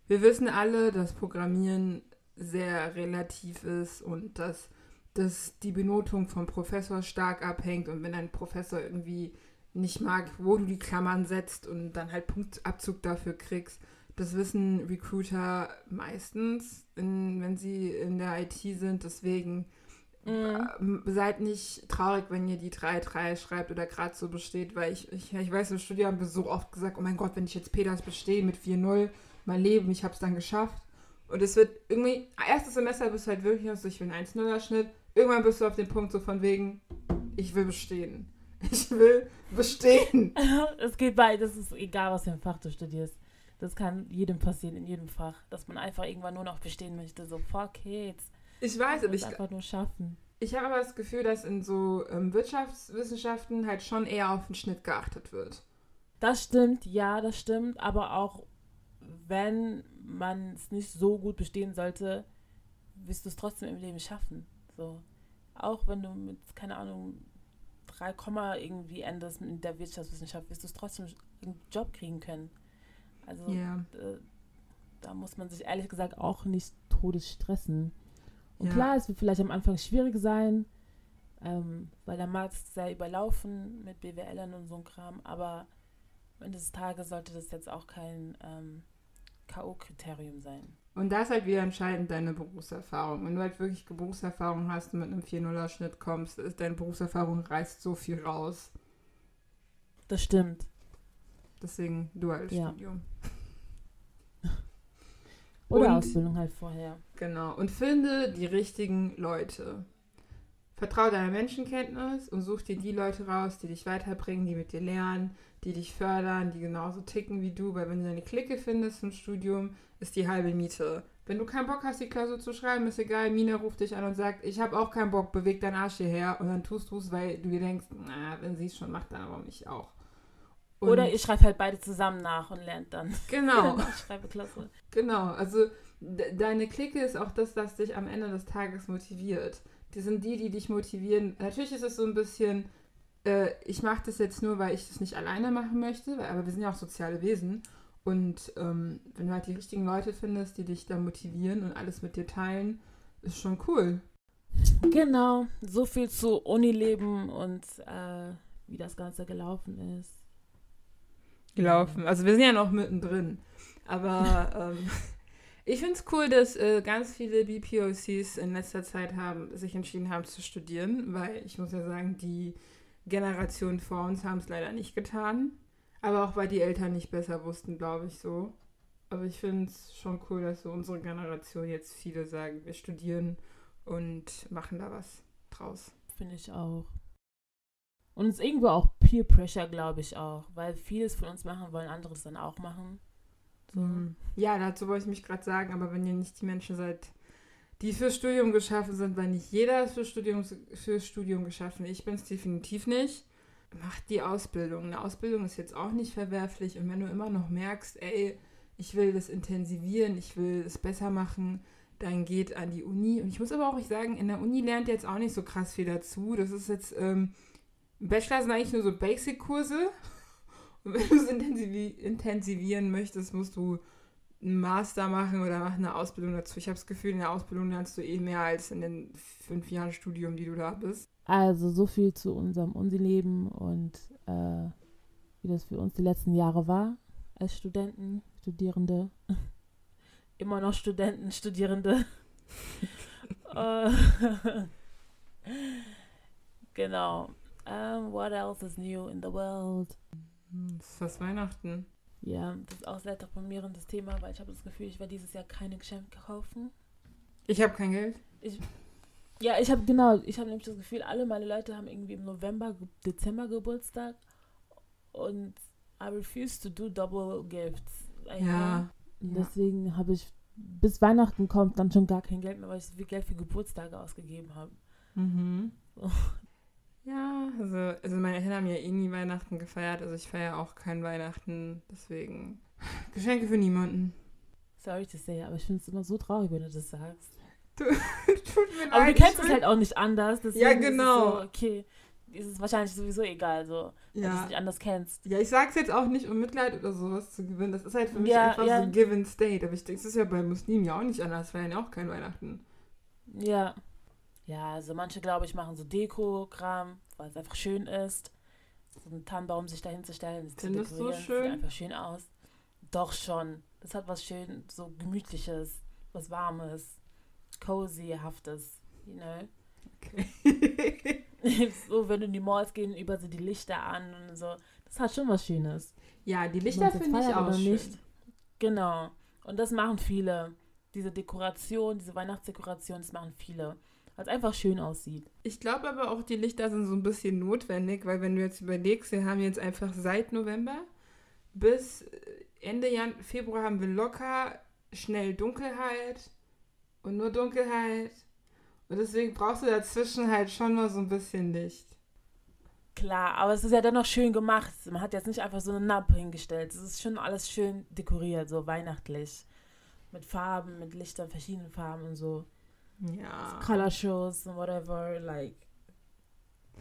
[SPEAKER 1] Wir wissen alle, dass Programmieren sehr relativ ist und dass, dass die Benotung vom Professor stark abhängt und wenn ein Professor irgendwie nicht mag, wo du die Klammern setzt und dann halt Punktabzug dafür kriegst, das wissen Recruiter meistens, in, wenn sie in der IT sind. Deswegen
[SPEAKER 3] Mhm.
[SPEAKER 1] ähm, seid nicht traurig, wenn ihr die 3-3 schreibt oder gerade so besteht, weil ich, ich, ich weiß, im Studium haben wir so oft gesagt, oh mein Gott, wenn ich jetzt Peters bestehe mit 4-0, mein Leben, ich habe es dann geschafft. Und es wird irgendwie, erstes Semester bist du halt wirklich noch so, ich will einen 1-0er Schnitt. Irgendwann bist du auf dem Punkt so von wegen, ich will bestehen. Ich will bestehen.
[SPEAKER 3] es geht bei, das ist egal, was für ein Fach du studierst. Das kann jedem passieren, in jedem Fach. Dass man einfach irgendwann nur noch bestehen möchte. So, fuck jetzt.
[SPEAKER 1] Ich weiß, aber
[SPEAKER 3] Ich einfach nur schaffen.
[SPEAKER 1] ich habe aber das Gefühl, dass in so ähm, Wirtschaftswissenschaften halt schon eher auf den Schnitt geachtet wird.
[SPEAKER 3] Das stimmt, ja, das stimmt. Aber auch wenn man es nicht so gut bestehen sollte, wirst du es trotzdem im Leben schaffen. So. Auch wenn du mit, keine Ahnung, 3, Komma irgendwie endest in der Wirtschaftswissenschaft, wirst du es trotzdem einen Job kriegen können. Also äh, da muss man sich ehrlich gesagt auch nicht todes stressen. Und
[SPEAKER 1] Ja.
[SPEAKER 3] klar, es wird vielleicht am Anfang schwierig sein, ähm, weil der Markt ist sehr überlaufen mit BWLern und so ein Kram, aber am Ende des Tages sollte das jetzt auch kein ähm, K.O.-Kriterium sein.
[SPEAKER 1] Und da ist halt wieder entscheidend deine Berufserfahrung. Wenn du halt wirklich Berufserfahrung hast und mit einem 4-0er-Schnitt kommst, ist deine Berufserfahrung reißt so viel raus.
[SPEAKER 3] Das stimmt.
[SPEAKER 1] Deswegen duales
[SPEAKER 3] Ja.
[SPEAKER 1] Studium.
[SPEAKER 3] Oder
[SPEAKER 1] Und-
[SPEAKER 3] Ausbildung halt vorher.
[SPEAKER 1] Genau. Und finde die richtigen Leute. Vertraue deiner Menschenkenntnis und such dir die Leute raus, die dich weiterbringen, die mit dir lernen, die dich fördern, die genauso ticken wie du. Weil wenn du deine Clique findest im Studium, ist die halbe Miete. Wenn du keinen Bock hast, die Klausur zu schreiben, ist egal. Mina ruft dich an und sagt, ich habe auch keinen Bock, beweg deinen Arsch hierher. Und dann tust du es, weil du dir denkst, na, wenn sie es schon macht, dann aber nicht auch. Und
[SPEAKER 3] Oder ihr schreibt halt beide zusammen nach und lernt dann.
[SPEAKER 1] Genau.
[SPEAKER 3] Ich schreibe Klasse.
[SPEAKER 1] Genau, also de deine Clique ist auch das, was dich am Ende des Tages motiviert. Die sind die, die dich motivieren. Natürlich ist es so ein bisschen, äh, ich mache das jetzt nur, weil ich das nicht alleine machen möchte, weil, aber wir sind ja auch soziale Wesen. Und ähm, wenn du halt die richtigen Leute findest, die dich da motivieren und alles mit dir teilen, ist schon cool.
[SPEAKER 3] Genau, so viel zu Unileben und äh, wie das Ganze gelaufen ist.
[SPEAKER 1] Gelaufen. Also wir sind ja noch mittendrin. Aber ähm, ich finde es cool, dass äh, ganz viele BPOCs in letzter Zeit haben, sich entschieden haben zu studieren, weil ich muss ja sagen, die Generation vor uns haben es leider nicht getan. Aber auch weil die Eltern nicht besser wussten, glaube ich so. Aber ich finde es schon cool, dass so unsere Generation jetzt viele sagen, wir studieren und machen da was draus.
[SPEAKER 3] Finde ich auch. Und es ist irgendwo auch Peer Pressure, glaube ich auch. Weil vieles von uns machen wollen, andere es dann auch machen. So.
[SPEAKER 1] Mhm. Ja, dazu wollte ich mich gerade sagen, aber wenn ihr nicht die Menschen seid, die fürs Studium geschaffen sind, weil nicht jeder ist fürs Studium, fürs Studium geschaffen. Ich bin es definitiv nicht. Macht die Ausbildung. Eine Ausbildung ist jetzt auch nicht verwerflich. Und wenn du immer noch merkst, ey, ich will das intensivieren, ich will es besser machen, dann geht an die Uni. Und ich muss aber auch sagen, in der Uni lernt ihr jetzt auch nicht so krass viel dazu. Das ist jetzt, ähm, Bachelor sind eigentlich nur so Basic-Kurse. Und wenn du es intensivi intensivieren möchtest, musst du einen Master machen oder mach eine Ausbildung dazu. Ich habe das Gefühl, in der Ausbildung lernst du eh mehr als in den fünf Jahren Studium, die du da bist.
[SPEAKER 3] Also so viel zu unserem Unileben und äh, wie das für uns die letzten Jahre war als Studenten, Studierende. Immer noch Studenten, Studierende. Äh, genau. Um, what else is new in the world?
[SPEAKER 1] Das ist fast Weihnachten.
[SPEAKER 3] Ja, das ist auch sehr deprimierendes Thema, weil ich habe das Gefühl, ich werde dieses Jahr keine Geschenke kaufen.
[SPEAKER 1] Ich habe kein Geld.
[SPEAKER 3] Ja, ich habe genau, ich habe nämlich das Gefühl, alle meine Leute haben irgendwie im November, Dezember Geburtstag und I refuse to do double gifts. Like,
[SPEAKER 1] Ja.
[SPEAKER 3] Deswegen habe ich bis Weihnachten kommt dann schon gar kein Geld mehr, weil ich so viel Geld für Geburtstage ausgegeben habe.
[SPEAKER 1] Mhm.
[SPEAKER 3] So.
[SPEAKER 1] Ja, also, also meine Eltern haben ja eh nie Weihnachten gefeiert. Also ich feiere auch kein Weihnachten. Deswegen Geschenke für niemanden.
[SPEAKER 3] Sorry to say, aber ich finde es immer so traurig, wenn du das sagst.
[SPEAKER 1] Tut mir
[SPEAKER 3] Aber du
[SPEAKER 1] leid,
[SPEAKER 3] kennst
[SPEAKER 1] ich
[SPEAKER 3] es halt auch nicht anders.
[SPEAKER 1] Ja,
[SPEAKER 3] Ist
[SPEAKER 1] genau.
[SPEAKER 3] so, okay, ist es wahrscheinlich sowieso egal, so, wenn du es
[SPEAKER 1] Ja.
[SPEAKER 3] nicht anders kennst.
[SPEAKER 1] Ja, ich sag's jetzt auch nicht, um Mitleid oder sowas zu gewinnen. Das ist halt für mich
[SPEAKER 3] Ja,
[SPEAKER 1] einfach
[SPEAKER 3] ja.
[SPEAKER 1] so ein given state. Aber ich denke, es ist ja bei Muslimen ja auch nicht anders. Feiern ja auch kein Weihnachten.
[SPEAKER 3] Ja. Ja, also manche, glaube ich, machen so Deko-Kram, weil es einfach schön ist. So einen Tannenbaum sich dahin zu stellen, zu
[SPEAKER 1] Findest du
[SPEAKER 3] dekorieren,
[SPEAKER 1] schön?
[SPEAKER 3] sieht einfach schön aus. Doch schon. Das hat was schön, so gemütliches, was warmes, cozy-haftes, you know.
[SPEAKER 1] Okay.
[SPEAKER 3] so, wenn du in die Malls gehen, über so die Lichter an und so. Das hat schon was Schönes.
[SPEAKER 1] ja, die Lichter finde ich auch schön.
[SPEAKER 3] nicht. Genau. Und das machen viele. Diese Dekoration, diese Weihnachtsdekoration, das machen viele. Weil es einfach schön aussieht.
[SPEAKER 1] Ich glaube aber auch, die Lichter sind so ein bisschen notwendig, weil wenn du jetzt überlegst, wir haben jetzt einfach seit November bis Ende Jan Februar haben wir locker schnell Dunkelheit und nur Dunkelheit. Und deswegen brauchst du dazwischen halt schon mal so ein bisschen Licht.
[SPEAKER 3] Klar, aber es ist ja dennoch schön gemacht. Man hat jetzt nicht einfach so eine Nappe hingestellt. Es ist schon alles schön dekoriert, so weihnachtlich. Mit Farben, mit Lichtern, verschiedenen Farben und so.
[SPEAKER 1] Ja.
[SPEAKER 3] Color Shows und whatever, like.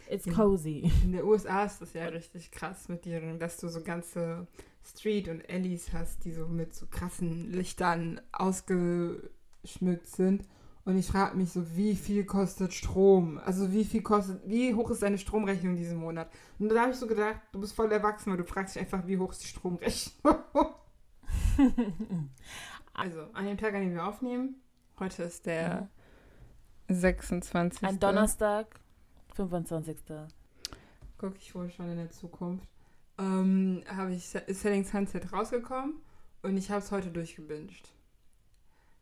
[SPEAKER 3] It's
[SPEAKER 1] Ja.
[SPEAKER 3] cozy.
[SPEAKER 1] In der USA ist das ja richtig krass mit ihren, dass du so ganze Street und Alleys hast, die so mit so krassen Lichtern ausgeschmückt sind. Und ich frage mich so, wie viel kostet Strom? Also wie viel kostet, wie hoch ist deine Stromrechnung diesen Monat? Und da habe ich so gedacht, du bist voll erwachsen, weil du fragst dich einfach, wie hoch ist die Stromrechnung? also an dem Tag, an dem wir aufnehmen, heute ist der 26.
[SPEAKER 3] Ein Donnerstag, 25.
[SPEAKER 1] gucke ich wohl schon in der Zukunft, ähm, habe ich Selling Sunset rausgekommen und ich habe es heute durchgebinged.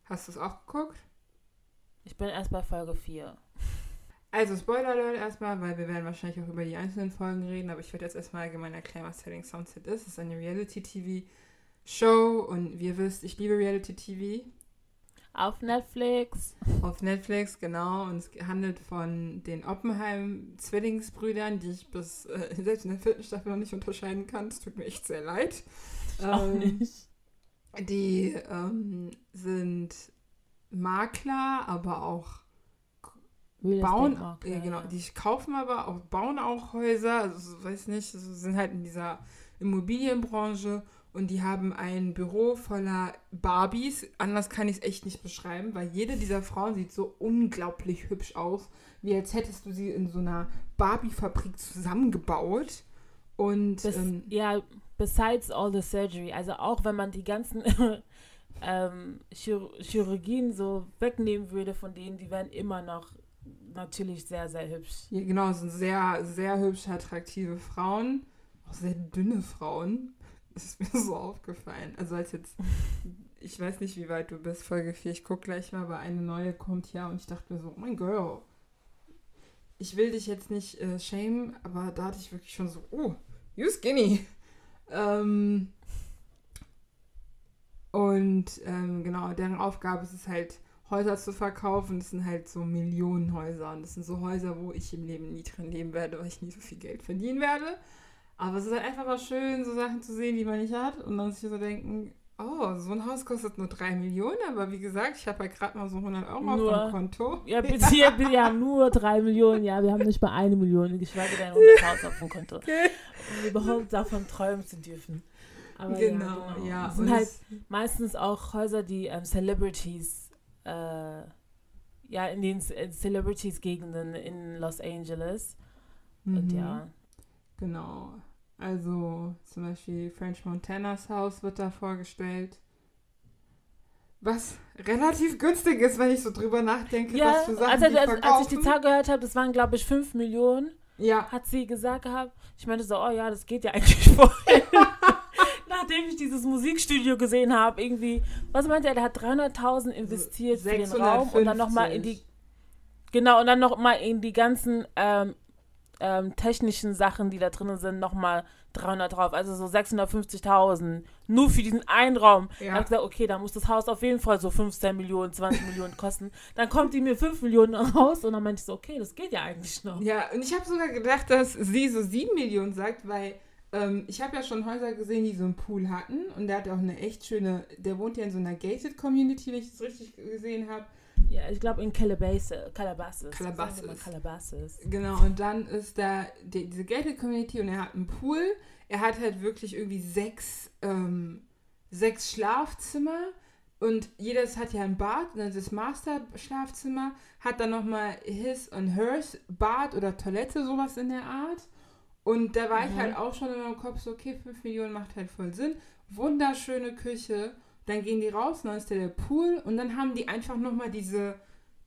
[SPEAKER 1] Hast du es auch geguckt?
[SPEAKER 3] Ich bin erst bei Folge 4.
[SPEAKER 1] Also Spoiler Alert erstmal, weil wir werden wahrscheinlich auch über die einzelnen Folgen reden, aber ich werde jetzt erstmal allgemein erklären, was Selling Sunset ist. Es ist eine Reality-TV-Show und wie ihr wisst, ich liebe Reality-TV.
[SPEAKER 3] Auf Netflix.
[SPEAKER 1] Auf Netflix, genau. Und es handelt von den Oppenheim-Zwillingsbrüdern, die ich bis äh, selbst in der vierten Staffel noch nicht unterscheiden kann. Es tut mir echt sehr leid.
[SPEAKER 3] Auch
[SPEAKER 1] Ähm,
[SPEAKER 3] nicht.
[SPEAKER 1] Die ähm, sind Makler, aber auch bauen, ja, genau, die kaufen aber auch, bauen auch Häuser, also so, weiß nicht, so sind halt in dieser Immobilienbranche und die haben ein Büro voller Barbies. Anders kann ich es echt nicht beschreiben, weil jede dieser Frauen sieht so unglaublich hübsch aus, wie als hättest du sie in so einer Barbie-Fabrik zusammengebaut. Und
[SPEAKER 3] Bis,
[SPEAKER 1] ähm,
[SPEAKER 3] ja, besides all the surgery, also auch wenn man die ganzen ähm, Chir Chirurgien so wegnehmen würde von denen, die wären immer noch natürlich sehr, sehr hübsch.
[SPEAKER 1] Ja, genau, es sind sehr, sehr hübsch attraktive Frauen. Auch sehr dünne Frauen. Das ist mir so aufgefallen. Also als jetzt, ich weiß nicht, wie weit du bist, Folge 4, ich gucke gleich mal, aber eine neue kommt ja und ich dachte mir so, oh mein Girl. Ich will dich jetzt nicht äh, shamen, aber da hatte ich wirklich schon so, oh, you skinny. Ähm, und ähm, genau, deren Aufgabe ist es halt, Häuser zu verkaufen. Das sind halt so Millionenhäuser. Und das sind so Häuser, wo ich im Leben nie drin leben werde, weil ich nie so viel Geld verdienen werde. Aber es ist halt einfach mal schön, so Sachen zu sehen, die man nicht hat. Und dann sich so denken, oh, so ein Haus kostet nur 3 Millionen. Aber wie gesagt, ich habe halt gerade mal so 100 Euro
[SPEAKER 3] Nur-
[SPEAKER 1] auf dem Konto.
[SPEAKER 3] Ja, bitte, ja, ja, nur drei Millionen, ja, wir haben nicht mal eine Million, geschweige denn 100.000 auf dem Konto. Um überhaupt davon träumen zu dürfen. Aber
[SPEAKER 1] genau,
[SPEAKER 3] ja, genau.
[SPEAKER 1] ja.
[SPEAKER 3] Es sind
[SPEAKER 1] Und
[SPEAKER 3] halt meistens auch Häuser, die ähm, Celebrities, äh, ja, in den Ce- Celebrities-Gegenden in Los Angeles. Und
[SPEAKER 1] Mhm.
[SPEAKER 3] ja,
[SPEAKER 1] Genau. Also zum Beispiel French Montanas Haus wird da vorgestellt. Was relativ günstig ist, wenn ich so drüber nachdenke,
[SPEAKER 3] ja
[SPEAKER 1] was für Sachen
[SPEAKER 3] also,
[SPEAKER 1] die
[SPEAKER 3] als, als ich
[SPEAKER 1] verkaufen.
[SPEAKER 3] die Zahl gehört habe, das waren, glaube ich, 5 Millionen,
[SPEAKER 1] ja,
[SPEAKER 3] hat sie gesagt gehabt. Ich meinte so, oh ja, das geht ja eigentlich voll. Nachdem ich dieses Musikstudio gesehen habe, irgendwie, was meinte er, der hat 300.000 investiert für den Raum und dann nochmal in die
[SPEAKER 1] 650.
[SPEAKER 3] Genau, und dann noch mal in die ganzen ähm, ähm, technischen Sachen, die da drin sind, noch mal 300 drauf. Also so 650.000. Nur für diesen einen Raum.
[SPEAKER 1] Ja.
[SPEAKER 3] Dann ich gesagt, okay, dann muss das Haus auf jeden Fall so 15 Millionen, 20 Millionen kosten. Dann kommt die mir 5 Millionen raus und dann meinte ich so, okay, das geht ja eigentlich noch.
[SPEAKER 1] Ja, und ich habe sogar gedacht, dass sie so 7 Millionen sagt, weil ähm, ich habe ja schon Häuser gesehen, die so einen Pool hatten und der hat auch eine echt schöne, der wohnt ja in so einer gated Community, wenn ich das richtig gesehen habe.
[SPEAKER 3] Ja, ich glaube in Calabasas. Calabasas.
[SPEAKER 1] Calabasas.
[SPEAKER 3] Calabasas.
[SPEAKER 1] Genau, und dann ist da die, diese gated Community und er hat einen Pool. Er hat halt wirklich irgendwie sechs, ähm, sechs Schlafzimmer und jedes hat ja ein Bad. Und dann das Master-Schlafzimmer hat dann nochmal his und hers Bad oder Toilette, sowas in der Art. Und da war ich
[SPEAKER 3] Mhm.
[SPEAKER 1] halt auch schon in meinem Kopf so, okay, 5 Millionen macht halt voll Sinn. Wunderschöne Küche. Dann gehen die raus, dann ist da der Pool und dann haben die einfach nochmal diese,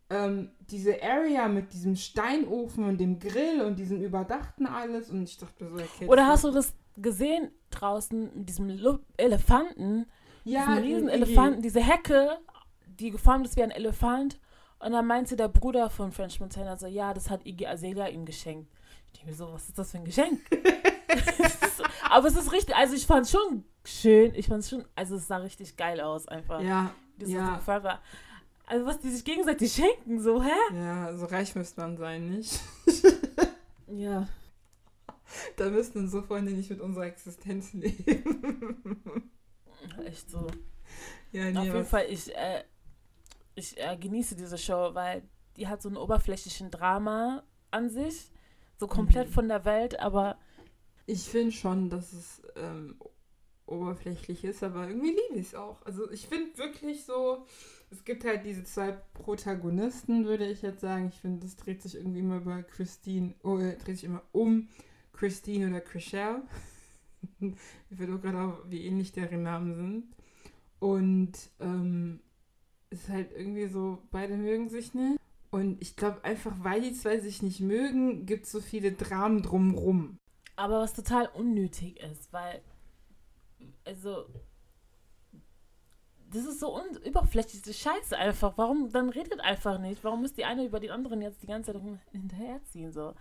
[SPEAKER 1] ähm, diese Area mit diesem Steinofen und dem Grill und diesem überdachten alles. Und ich dachte so, okay.
[SPEAKER 3] Oder hast du das gesehen draußen mit diesem Elefanten?
[SPEAKER 1] ja,
[SPEAKER 3] diesen riesen Elefanten, diese Hecke, die geformt ist wie ein Elefant. Und dann meinte der Bruder von French Montana so, ja, das hat Iggy Azalea ihm geschenkt. Ich denke mir so, was ist das für ein Geschenk? Aber es ist richtig, also ich fand schon schön. Ich fand es schon, also es sah richtig geil aus einfach.
[SPEAKER 1] Ja,
[SPEAKER 3] Das
[SPEAKER 1] ja.
[SPEAKER 3] war. Also was die sich gegenseitig schenken, so, hä?
[SPEAKER 1] ja, so reich müsste man sein, nicht?
[SPEAKER 3] Ja.
[SPEAKER 1] Da müssten so Freunde nicht mit unserer Existenz leben.
[SPEAKER 3] Echt so.
[SPEAKER 1] ja,
[SPEAKER 3] Auf
[SPEAKER 1] nee,
[SPEAKER 3] jeden
[SPEAKER 1] was-
[SPEAKER 3] Fall, ich, äh, ich äh, genieße diese Show, weil die hat so einen oberflächlichen Drama an sich. So komplett
[SPEAKER 1] Mhm.
[SPEAKER 3] von der Welt, aber
[SPEAKER 1] Ich finde schon, dass es ähm, oberflächlich ist, aber irgendwie liebe ich es auch. Also ich finde wirklich so, es gibt halt diese zwei Protagonisten, würde ich jetzt sagen. Ich finde, das dreht sich irgendwie immer über Christine, oh, äh, dreht sich immer um Christine oder Chriselle. ich finde auch gerade auch, wie ähnlich deren Namen sind. Und ähm, es ist halt irgendwie so, beide mögen sich nicht. Und ich glaube einfach, weil die zwei sich nicht mögen, gibt es so viele Dramen drumrum.
[SPEAKER 3] Aber was total unnötig ist, weil, also, das ist so un überflächliche Scheiße einfach. Warum, dann redet einfach nicht. Warum muss die eine über die anderen jetzt die ganze Zeit rum- hinterherziehen, so?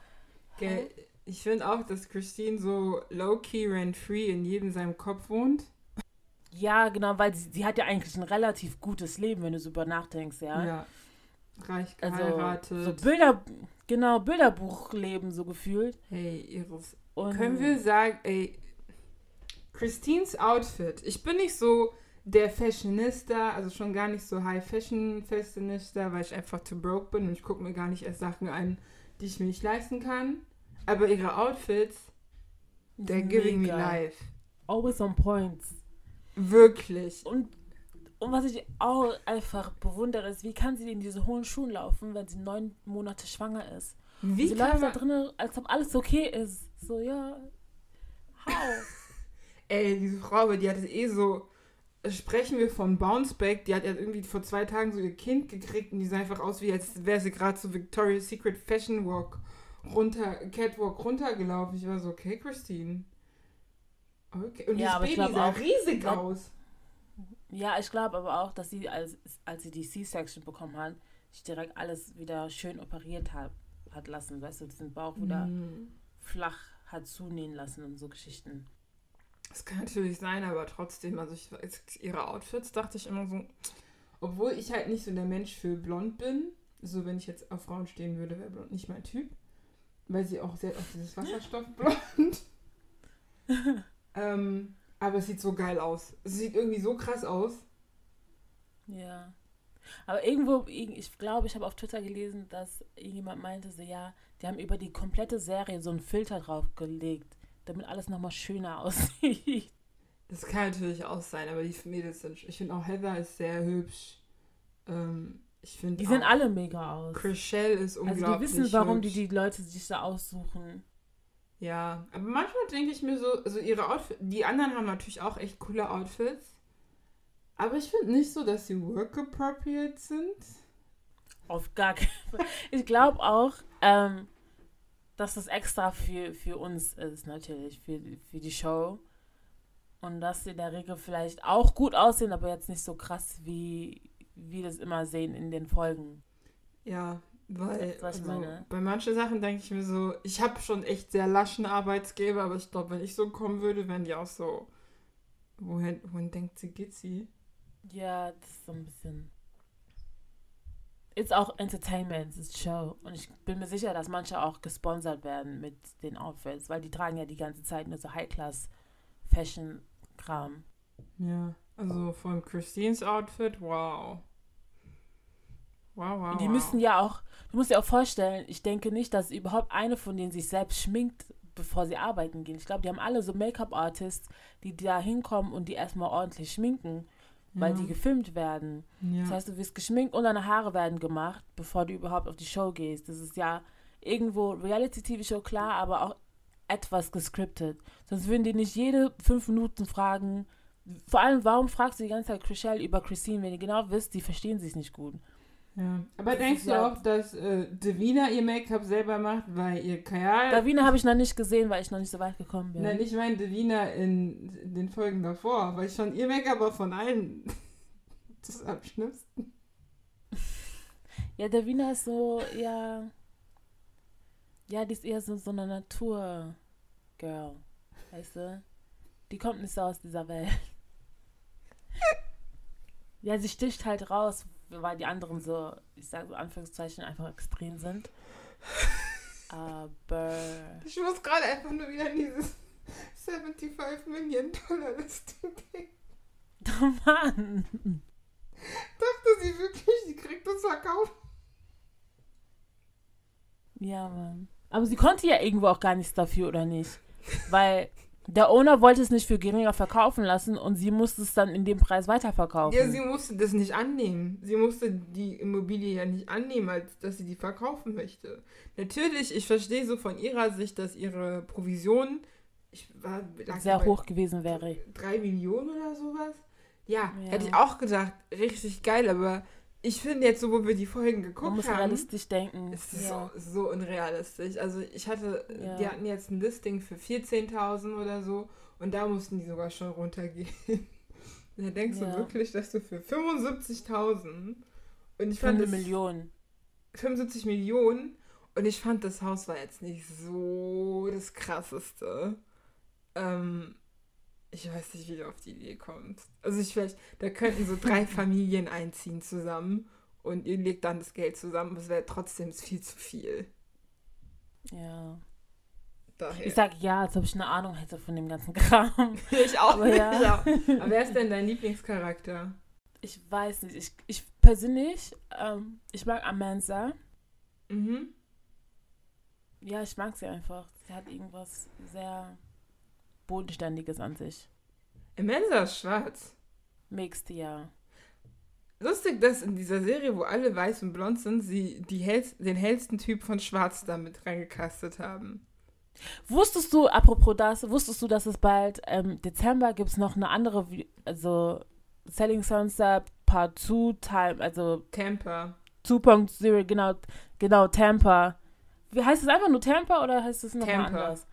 [SPEAKER 1] Gell, Ich finde auch, dass Christine so low-key rent-free in jedem seinem Kopf wohnt.
[SPEAKER 3] Ja, genau, weil sie, sie hat ja eigentlich ein relativ gutes Leben, wenn du so über nachdenkst, ja.
[SPEAKER 1] Ja. Reich
[SPEAKER 3] Also,
[SPEAKER 1] geheiratet.
[SPEAKER 3] so Bilder, genau, Bilderbuchleben so gefühlt.
[SPEAKER 1] hey, Iris.
[SPEAKER 3] Und
[SPEAKER 1] Können wir sagen, ey, Christines Outfit. Ich bin nicht so der Fashionista, also schon gar nicht so High-Fashion-Fashionista, weil ich einfach too broke bin und ich gucke mir gar nicht erst Sachen an, die ich mir nicht leisten kann. Aber ihre Outfits, they're giving me
[SPEAKER 3] mega.
[SPEAKER 1] life.
[SPEAKER 3] Always on points.
[SPEAKER 1] Wirklich.
[SPEAKER 3] Und, und was ich auch einfach bewundere, ist, wie kann sie in diese hohen Schuhen laufen, wenn sie neun Monate schwanger ist?
[SPEAKER 1] Wie
[SPEAKER 3] sie
[SPEAKER 1] kann
[SPEAKER 3] läuft da drinnen, als ob alles okay ist. So, ja. How?
[SPEAKER 1] Ey, diese Frau, aber die hat es eh so. Sprechen wir von Bounceback, die hat ja irgendwie vor zwei Tagen so ihr Kind gekriegt und die sah einfach aus, wie als wäre sie gerade so Victoria's Secret Fashion Walk runter, Catwalk runtergelaufen. Ich war so, okay, Christine. Okay. Und
[SPEAKER 3] Ja,
[SPEAKER 1] das Baby sah
[SPEAKER 3] auch-
[SPEAKER 1] riesig
[SPEAKER 3] glaub-
[SPEAKER 1] aus.
[SPEAKER 3] ja, ich glaube aber auch, dass sie, als, als sie die C-Section bekommen hat, sich direkt alles wieder schön operiert hat, hat lassen. Weißt du, diesen Bauch wieder
[SPEAKER 1] Mhm.
[SPEAKER 3] flach hat zunähen lassen und so Geschichten.
[SPEAKER 1] Das kann natürlich sein, aber trotzdem, also ich ihre Outfits dachte ich immer so, obwohl ich halt nicht so der Mensch für blond bin, so wenn ich jetzt auf Frauen stehen würde, wäre blond nicht mein Typ, weil sie auch sehr auf dieses Wasserstoffblond. ähm, aber es sieht so geil aus. Es sieht irgendwie so krass aus.
[SPEAKER 3] Ja. Aber irgendwo, ich glaube, ich habe auf Twitter gelesen, dass irgendjemand meinte, so, ja, die haben über die komplette Serie so einen Filter draufgelegt, damit alles nochmal schöner aussieht.
[SPEAKER 1] Das kann natürlich auch sein, aber die Mädels sind, ich finde auch Heather ist sehr hübsch. Ähm, ich finde
[SPEAKER 3] Die sehen alle mega aus.
[SPEAKER 1] Chriselle ist
[SPEAKER 3] Also
[SPEAKER 1] unglaublich
[SPEAKER 3] die wissen, warum die
[SPEAKER 1] hübsch.
[SPEAKER 3] die Leute sich da aussuchen.
[SPEAKER 1] Ja, aber manchmal denke ich mir so, also ihre Outfits, die anderen haben natürlich auch echt coole Outfits. Aber ich finde nicht so, dass sie work appropriate sind.
[SPEAKER 3] Auf gar keinen Fall. Ich glaube auch, ähm, dass das extra für, für uns ist, natürlich, für, für die Show. Und dass sie in der Regel vielleicht auch gut aussehen, aber jetzt nicht so krass, wie wir das immer sehen in den Folgen.
[SPEAKER 1] Ja, weil also, bei manchen Sachen denke ich mir so, ich habe schon echt sehr laschen Arbeitsgeber, aber ich glaube, wenn ich so kommen würde, wären die auch so, wohin, wohin denkt sie, geht sie?
[SPEAKER 3] Ja, das ist so ein bisschen. Ist auch Entertainment, es ist Show. Und ich bin mir sicher, dass manche auch gesponsert werden mit den Outfits, weil die tragen ja die ganze Zeit nur so High-Class-Fashion-Kram.
[SPEAKER 1] Ja, also von Christines Outfit, wow. Wow, wow,
[SPEAKER 3] Und die
[SPEAKER 1] wow.
[SPEAKER 3] müssen ja auch, du musst dir auch vorstellen, ich denke nicht, dass überhaupt eine von denen sich selbst schminkt, bevor sie arbeiten gehen. Ich glaube, die haben alle so Make-up-Artists, die da hinkommen und die erstmal ordentlich schminken, weil
[SPEAKER 1] ja.
[SPEAKER 3] die gefilmt werden.
[SPEAKER 1] ja.
[SPEAKER 3] Das heißt, du wirst geschminkt und deine Haare werden gemacht, bevor du überhaupt auf die Show gehst. Das ist ja irgendwo Reality-TV-Show, klar, aber auch etwas gescriptet. Sonst würden die nicht jede fünf Minuten fragen. Vor allem, warum fragst du die ganze Zeit Chriselle über Christine, wenn ihr genau wisst, die verstehen sich nicht gut.
[SPEAKER 1] Ja. Aber
[SPEAKER 3] Das
[SPEAKER 1] denkst du
[SPEAKER 3] ja-
[SPEAKER 1] auch, dass äh, Davina ihr Make-up selber macht, weil ihr Kajal...
[SPEAKER 3] Davina habe ich noch nicht gesehen, weil ich noch nicht so weit gekommen bin.
[SPEAKER 1] Nein, ich meine Davina in, in den Folgen davor, weil ich schon ihr Make-up auch von allen das am schlimmsten.
[SPEAKER 3] Ja, Davina ist so, ja. Ja, die ist eher so, so eine Natur-Girl. Weißt du? Die kommt nicht so aus dieser Welt. ja, sie sticht halt raus, weil die anderen so, ich sage so Anführungszeichen, einfach extrem sind. Aber.
[SPEAKER 1] Ich muss gerade einfach nur wieder in dieses 75 Million Dollar Listing denken.
[SPEAKER 3] Oh Mann!
[SPEAKER 1] Dachte sie wirklich, sie kriegt das verkauft?
[SPEAKER 3] Ja, Mann. Aber sie konnte ja irgendwo auch gar nichts dafür, oder nicht? Weil der Owner wollte es nicht für geringer verkaufen lassen und sie musste es dann in dem Preis weiterverkaufen.
[SPEAKER 1] Ja, sie musste das nicht annehmen. Sie musste die Immobilie ja nicht annehmen, als dass sie die verkaufen möchte. Natürlich, ich verstehe so von ihrer Sicht, dass ihre Provision ich war,
[SPEAKER 3] sehr hoch gewesen wäre.
[SPEAKER 1] drei Millionen oder sowas. Ja,
[SPEAKER 3] Ja.
[SPEAKER 1] hätte ich auch gedacht, richtig geil, aber ich finde jetzt so, wo wir die Folgen
[SPEAKER 3] Man
[SPEAKER 1] geguckt
[SPEAKER 3] muss
[SPEAKER 1] haben,
[SPEAKER 3] realistisch denken.
[SPEAKER 1] ist es
[SPEAKER 3] Ja.
[SPEAKER 1] so, so unrealistisch. Also ich hatte,
[SPEAKER 3] Ja.
[SPEAKER 1] die hatten jetzt ein Listing für 14.000 oder so und da mussten die sogar schon runtergehen. Da denkst
[SPEAKER 3] Ja.
[SPEAKER 1] du wirklich, dass du für 75.000 und ich fand das
[SPEAKER 3] Million.
[SPEAKER 1] 75 Millionen und ich fand das Haus war jetzt nicht so das krasseste. Ähm, ich weiß nicht, wie du auf die Idee kommt. Also ich vielleicht, da könnten so drei Familien einziehen zusammen und ihr legt dann das Geld zusammen, es wäre trotzdem viel zu viel.
[SPEAKER 3] Ja.
[SPEAKER 1] Daher.
[SPEAKER 3] Ich sag ja, als ob ich eine Ahnung hätte von dem ganzen Kram.
[SPEAKER 1] ich auch
[SPEAKER 3] aber ja.
[SPEAKER 1] Ja. Aber wer ist denn dein Lieblingscharakter?
[SPEAKER 3] Ich weiß nicht. Ich, ich persönlich, ähm, ich mag Amanza.
[SPEAKER 1] Mhm.
[SPEAKER 3] Ja, ich mag sie einfach. Sie hat irgendwas sehr Bodenständiges an sich.
[SPEAKER 1] Ist schwarz.
[SPEAKER 3] Mixed, ja.
[SPEAKER 1] Lustig, dass in dieser Serie, wo alle weiß und blond sind, sie hellst, den hellsten Typ von Schwarz damit reingekastet haben.
[SPEAKER 3] Wusstest du, apropos das, wusstest du, dass es bald ähm, Dezember gibt es noch eine andere, also Selling Sunset Part 2 Time, also
[SPEAKER 1] Tampa.
[SPEAKER 3] 2.0, genau, genau, Tampa. Wie heißt es einfach nur Tampa oder heißt es nochmal anders?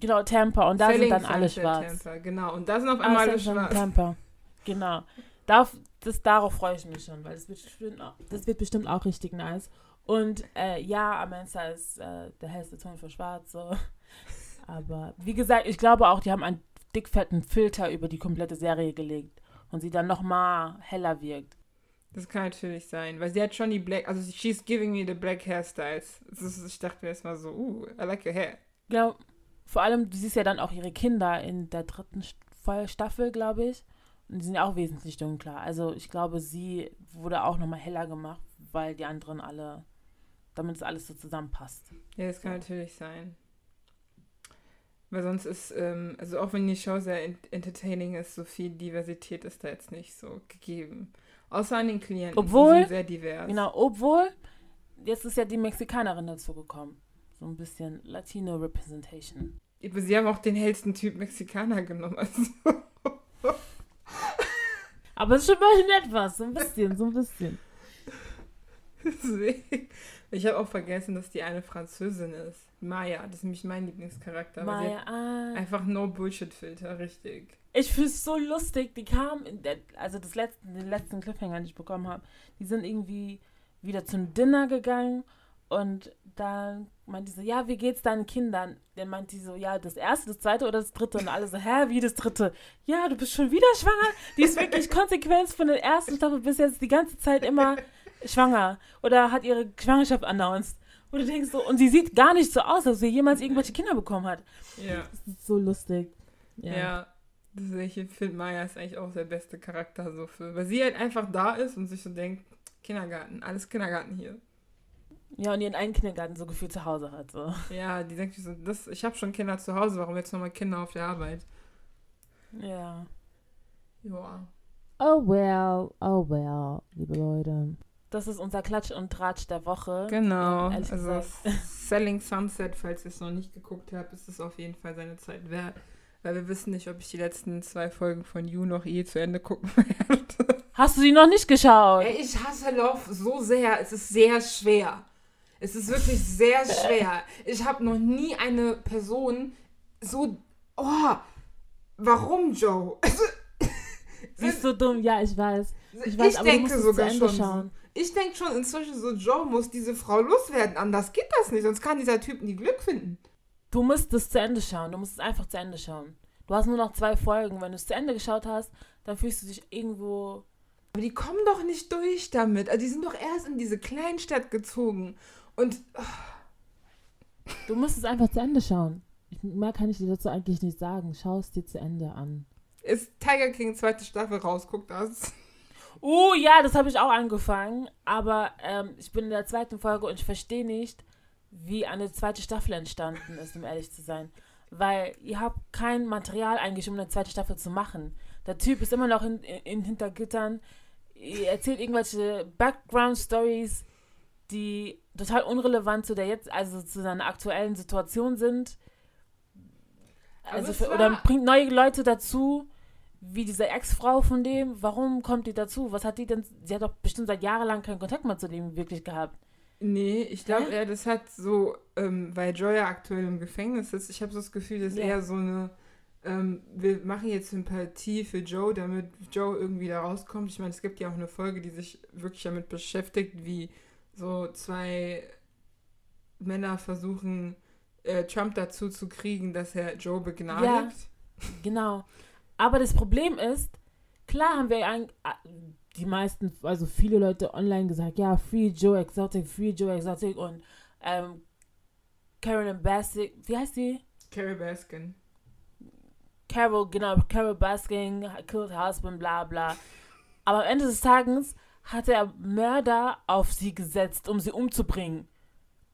[SPEAKER 3] Genau, Tampa. Und da
[SPEAKER 1] Selling
[SPEAKER 3] sind dann alle schwarz.
[SPEAKER 1] Tampa, genau. Und da sind auf
[SPEAKER 3] Ah,
[SPEAKER 1] einmal alle schwarz.
[SPEAKER 3] Tampa. Genau. Darf, das, darauf freue ich mich schon, weil das wird bestimmt auch, das wird bestimmt auch richtig nice. Und äh, ja, Amenza ist äh, der hellste Ton für schwarz. So. Aber wie gesagt, ich glaube auch, die haben einen dickfetten Filter über die komplette Serie gelegt und sie dann nochmal heller wirkt.
[SPEAKER 1] Das kann natürlich sein, weil sie hat schon die Black, also she's giving me the black hairstyles. Ist, ich dachte mir erstmal so, uh, I like your hair.
[SPEAKER 3] Genau. Vor allem, du siehst ja dann auch ihre Kinder in der dritten Staffel, glaube ich. Und die sind ja auch wesentlich dunkler. Also ich glaube, sie wurde auch nochmal heller gemacht, weil die anderen alle, damit es alles so zusammenpasst.
[SPEAKER 1] Ja, das kann natürlich sein. Weil sonst ist, ähm, also auch wenn die Show sehr ent entertaining ist, so viel Diversität ist da jetzt nicht so gegeben. Außer an den Klienten.
[SPEAKER 3] Obwohl-
[SPEAKER 1] die sind sehr divers.
[SPEAKER 3] Genau, obwohl, jetzt ist ja die Mexikanerin dazu gekommen. So ein bisschen Latino Representation.
[SPEAKER 1] Aber sie haben auch den hellsten Typ Mexikaner genommen. Also,
[SPEAKER 3] Aber es ist schon mal etwas, so ein bisschen, so ein bisschen.
[SPEAKER 1] deswegen. Ich habe auch vergessen, dass die eine Französin ist. Maya, das ist nämlich mein Lieblingscharakter.
[SPEAKER 3] Maya, ah.
[SPEAKER 1] Einfach no Bullshit-Filter, richtig.
[SPEAKER 3] Ich finde es so lustig. Die kamen, in der, also das letzten, den letzten Cliffhanger, den ich bekommen habe, die sind irgendwie wieder zum Dinner gegangen und dann meinte sie so, ja, wie geht's deinen Kindern? Dann meinte sie so, ja, das erste, das zweite oder das dritte? Und alle so, hä, wie das dritte? Ja, du bist schon wieder schwanger? Die ist wirklich konsequent von der ersten Staffel bis jetzt die ganze Zeit immer schwanger oder hat ihre Schwangerschaft announced. Und du denkst so, und sie sieht gar nicht so aus, als ob sie jemals irgendwelche Kinder bekommen hat.
[SPEAKER 1] Ja.
[SPEAKER 3] Das ist so lustig.
[SPEAKER 1] Ja. Deswegen finde Maya ist eigentlich auch der beste Charakter so für. Weil sie halt einfach da ist und sich so denkt, Kindergarten, alles Kindergarten hier.
[SPEAKER 3] Ja, und ihren einen Kindergarten so gefühlt zu Hause hat. So.
[SPEAKER 1] Ja, die denkt sich so, das, ich habe schon Kinder zu Hause, warum jetzt nochmal Kinder auf der Arbeit?
[SPEAKER 3] Ja.
[SPEAKER 1] Ja.
[SPEAKER 3] Oh well, oh well, liebe Leute. Das ist unser Klatsch und Tratsch der Woche.
[SPEAKER 1] Genau.
[SPEAKER 3] Ja,
[SPEAKER 1] also. Selling Sunset, falls ihr es noch nicht geguckt habt, ist es auf jeden Fall seine Zeit wert. Weil wir wissen nicht, ob ich die letzten zwei Folgen von You noch je zu Ende gucken werde.
[SPEAKER 3] Hast du sie noch nicht geschaut?
[SPEAKER 1] Ey, ich hasse Love so sehr. Es ist sehr schwer. Es ist wirklich sehr schwer. Ich habe noch nie eine Person so. Oh, warum, Joe? Also,
[SPEAKER 3] Sie ist so dumm, ja, ich weiß. Ich
[SPEAKER 1] ich,
[SPEAKER 3] weiß, du
[SPEAKER 1] denke sogar schon.
[SPEAKER 3] schauen.
[SPEAKER 1] Ich denke schon inzwischen so, Joe muss diese Frau loswerden. Anders geht das nicht. Sonst kann dieser Typ nie Glück finden.
[SPEAKER 3] Du musst es zu Ende schauen. Du musst es einfach zu Ende schauen. Du hast nur noch zwei Folgen. Wenn du es zu Ende geschaut hast, dann fühlst du dich irgendwo.
[SPEAKER 1] Aber die kommen doch nicht durch damit. Also die sind doch erst in diese Kleinstadt gezogen. Und oh,
[SPEAKER 3] Du musst es einfach zu Ende schauen. Ich, mehr kann ich dir dazu eigentlich nicht sagen. Schau es dir zu Ende an.
[SPEAKER 1] ist Tiger King zweite Staffel raus, guck das.
[SPEAKER 3] Oh ja, das habe ich auch angefangen. Aber ähm, ich bin in der zweiten Folge und ich verstehe nicht, wie eine zweite Staffel entstanden ist, um ehrlich zu sein. Weil ihr habt kein Material eigentlich, um eine zweite Staffel zu machen. Der Typ ist immer noch in, in, in Hintergittern. Er erzählt irgendwelche Background-Stories, die total unrelevant zu der jetzt, also zu seiner aktuellen Situation sind. Also für, oder bringt neue Leute dazu, wie diese Ex-Frau von dem. Warum kommt die dazu? Was hat die denn? Sie hat doch bestimmt seit jahrelang keinen Kontakt mehr zu dem wirklich gehabt.
[SPEAKER 1] Nee, ich glaube,
[SPEAKER 3] Hä?
[SPEAKER 1] er das hat so, ähm, weil Joy ja aktuell im Gefängnis ist, ich habe so das Gefühl, dass
[SPEAKER 3] Ja.
[SPEAKER 1] eher so eine, ähm, wir machen jetzt Sympathie für Joe, damit Joe irgendwie da rauskommt. Ich meine, es gibt ja auch eine Folge, die sich wirklich damit beschäftigt, wie so zwei Männer versuchen, äh, Trump dazu zu kriegen, dass er Joe begnadigt.
[SPEAKER 3] Genau. Aber das Problem ist, klar haben wir ein, die meisten, also viele Leute online gesagt, ja, Free Joe Exotic, Free Joe Exotic und ähm, Karen Bassett, wie heißt die?
[SPEAKER 1] Carrie Baskin.
[SPEAKER 3] Carol, genau, Carol Baskin, killed husband, bla bla. Aber am Ende des Tages hat er Mörder auf sie gesetzt, um sie umzubringen.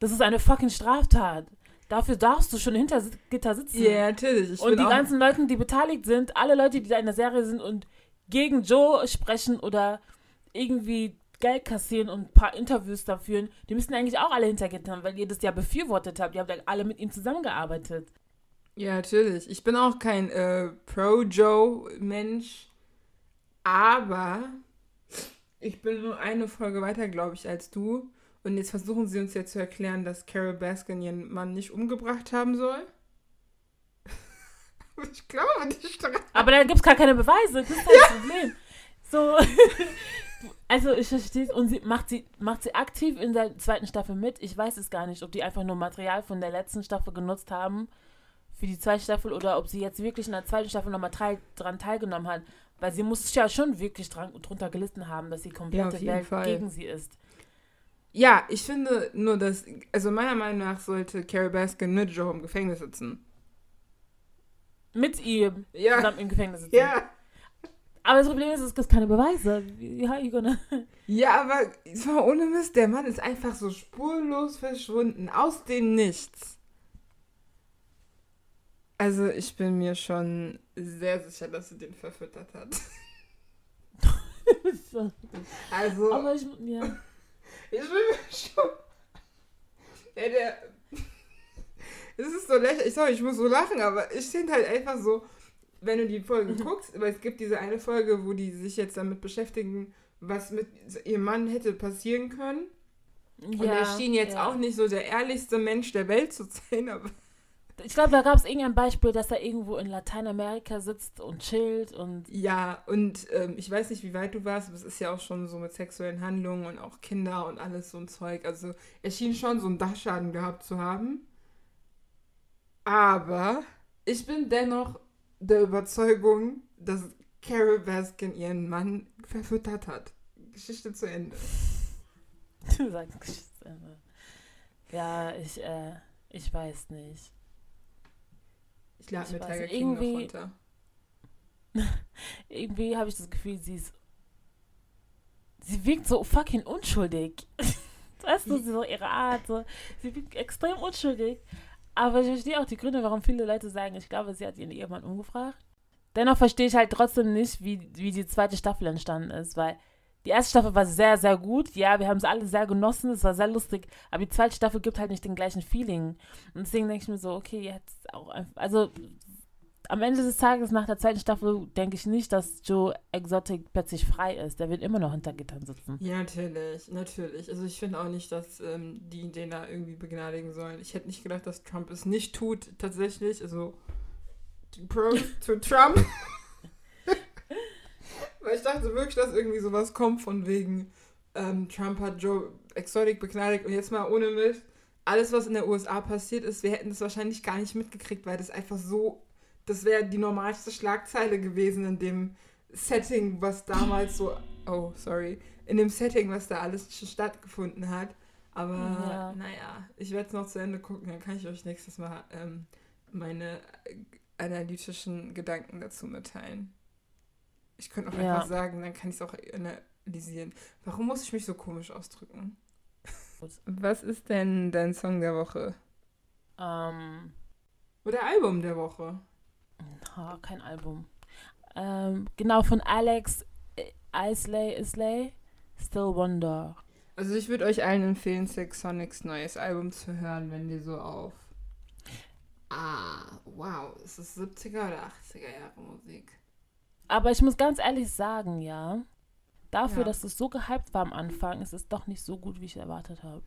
[SPEAKER 3] Das ist eine fucking Straftat. Dafür darfst du schon hinter Gitter sitzen.
[SPEAKER 1] Ja, natürlich. Ich
[SPEAKER 3] und die ganzen Leute, die beteiligt sind, alle Leute, die da in der Serie sind und gegen Joe sprechen oder irgendwie Geld kassieren und ein paar Interviews da führen, die müssen eigentlich auch alle hinter Gittern, weil ihr das ja befürwortet habt. Ihr habt ja alle mit ihm zusammengearbeitet.
[SPEAKER 1] Ja, natürlich. Ich bin auch kein äh, Pro-Joe-Mensch, aber ich bin nur eine Folge weiter, glaube ich, als du. Und jetzt versuchen sie uns ja zu erklären, dass Carol Baskin ihren Mann nicht umgebracht haben soll. ich glaube nicht dran.
[SPEAKER 3] Aber da gibt es gar keine Beweise. Das ist das Problem. So. Also ich verstehe es. Und sie macht sie macht sie aktiv in der zweiten Staffel mit. Ich weiß es gar nicht, ob die einfach nur Material von der letzten Staffel genutzt haben für die zweite Staffel oder ob sie jetzt wirklich in der zweiten Staffel nochmal teil, dran teilgenommen hat. Weil sie muss ja schon wirklich dran, drunter gelitten haben, dass die komplette
[SPEAKER 1] jeden
[SPEAKER 3] Welt
[SPEAKER 1] Fall.
[SPEAKER 3] gegen sie ist.
[SPEAKER 1] Ja, ich finde nur, dass, also meiner Meinung nach sollte Carol Baskin mit Joe im Gefängnis sitzen.
[SPEAKER 3] Mit ihm
[SPEAKER 1] Ja.
[SPEAKER 3] zusammen im Gefängnis sitzen.
[SPEAKER 1] Ja.
[SPEAKER 3] Aber das Problem ist, es gibt keine Beweise. Gonna...
[SPEAKER 1] Ja, aber so ohne Mist, der Mann ist einfach so spurlos verschwunden, aus dem Nichts. Also ich bin mir schon sehr sicher, dass sie den verfüttert hat. Also,
[SPEAKER 3] Aber ich, ja.
[SPEAKER 1] ich bin mir schon... Ja, der... Es ist so lächerlich, sorry, ich muss so lachen, aber ich finde halt einfach so, wenn du die Folge guckst, weil es gibt diese eine Folge, wo die sich jetzt damit beschäftigen, was mit ihrem Mann hätte passieren können. Und er schien jetzt
[SPEAKER 3] ja.
[SPEAKER 1] auch nicht so der ehrlichste Mensch der Welt zu sein, aber
[SPEAKER 3] Ich glaube, da gab es irgendein Beispiel, dass er irgendwo in Lateinamerika sitzt und chillt und
[SPEAKER 1] ja, und ähm, ich weiß nicht, wie weit du warst, aber es ist ja auch schon so mit sexuellen Handlungen und auch Kinder und alles so ein Zeug. Also er schien schon so einen Dachschaden gehabt zu haben. Aber ich bin dennoch der Überzeugung, dass Carol Baskin ihren Mann verfüttert hat. Geschichte zu Ende.
[SPEAKER 3] du sagst Geschichte. Ja, ich, äh, ich weiß nicht.
[SPEAKER 1] Ich lade mir Tiger King noch
[SPEAKER 3] irgendwie-
[SPEAKER 1] runter.
[SPEAKER 3] Irgendwie habe ich das Gefühl, sie ist. Sie wirkt so fucking unschuldig. weißt du, so ihre Art, so. Sie wirkt extrem unschuldig. Aber ich verstehe auch die Gründe, warum viele Leute sagen, ich glaube, sie hat ihren Ehemann umgebracht. Dennoch verstehe ich halt trotzdem nicht, wie, wie die zweite Staffel entstanden ist, weil die erste Staffel war sehr, sehr gut. Ja, wir haben es alle sehr genossen, es war sehr lustig, aber die zweite Staffel gibt halt nicht den gleichen Feeling. Und deswegen denke ich mir so, okay, jetzt auch einfach, also am Ende des Tages nach der zweiten Staffel denke ich nicht, dass Joe Exotic plötzlich frei ist. Der wird immer noch hinter Gittern sitzen.
[SPEAKER 1] Ja, natürlich, natürlich. Also ich finde auch nicht, dass ähm, die den da irgendwie begnadigen sollen. Ich hätte nicht gedacht, dass Trump es nicht tut, tatsächlich. Also Pro to Trump. Weil ich dachte wirklich, dass irgendwie sowas kommt von wegen ähm, Trump hat Joe Exotic begnadigt und jetzt mal ohne Mist. Alles, was in der USA passiert ist, wir hätten das wahrscheinlich gar nicht mitgekriegt, weil das einfach so das wäre die normalste Schlagzeile gewesen in dem Setting, was damals so, oh, sorry, in dem Setting, was da alles schon stattgefunden hat. Aber
[SPEAKER 3] Ja.
[SPEAKER 1] naja, ich werde es noch zu Ende gucken, dann kann ich euch nächstes Mal ähm, meine äh, analytischen Gedanken dazu mitteilen. Ich könnte auch
[SPEAKER 3] Ja.
[SPEAKER 1] einfach sagen, dann kann ich es auch analysieren. Warum muss ich mich so komisch ausdrücken? Was ist denn dein Song der Woche?
[SPEAKER 3] Ähm,
[SPEAKER 1] Oder Album der Woche?
[SPEAKER 3] oh, kein Album. Ähm, genau, von Alex Isley, Isley, Still Wonder.
[SPEAKER 1] Also ich würde euch allen empfehlen, Six Sonics neues Album zu hören, wenn die so auf... Ah, wow, ist es 70er oder 80er Jahre Musik?
[SPEAKER 3] Aber ich muss ganz ehrlich sagen, ja, dafür,
[SPEAKER 1] Ja.
[SPEAKER 3] dass es so gehypt war am Anfang, ist es doch nicht so gut, wie ich erwartet habe.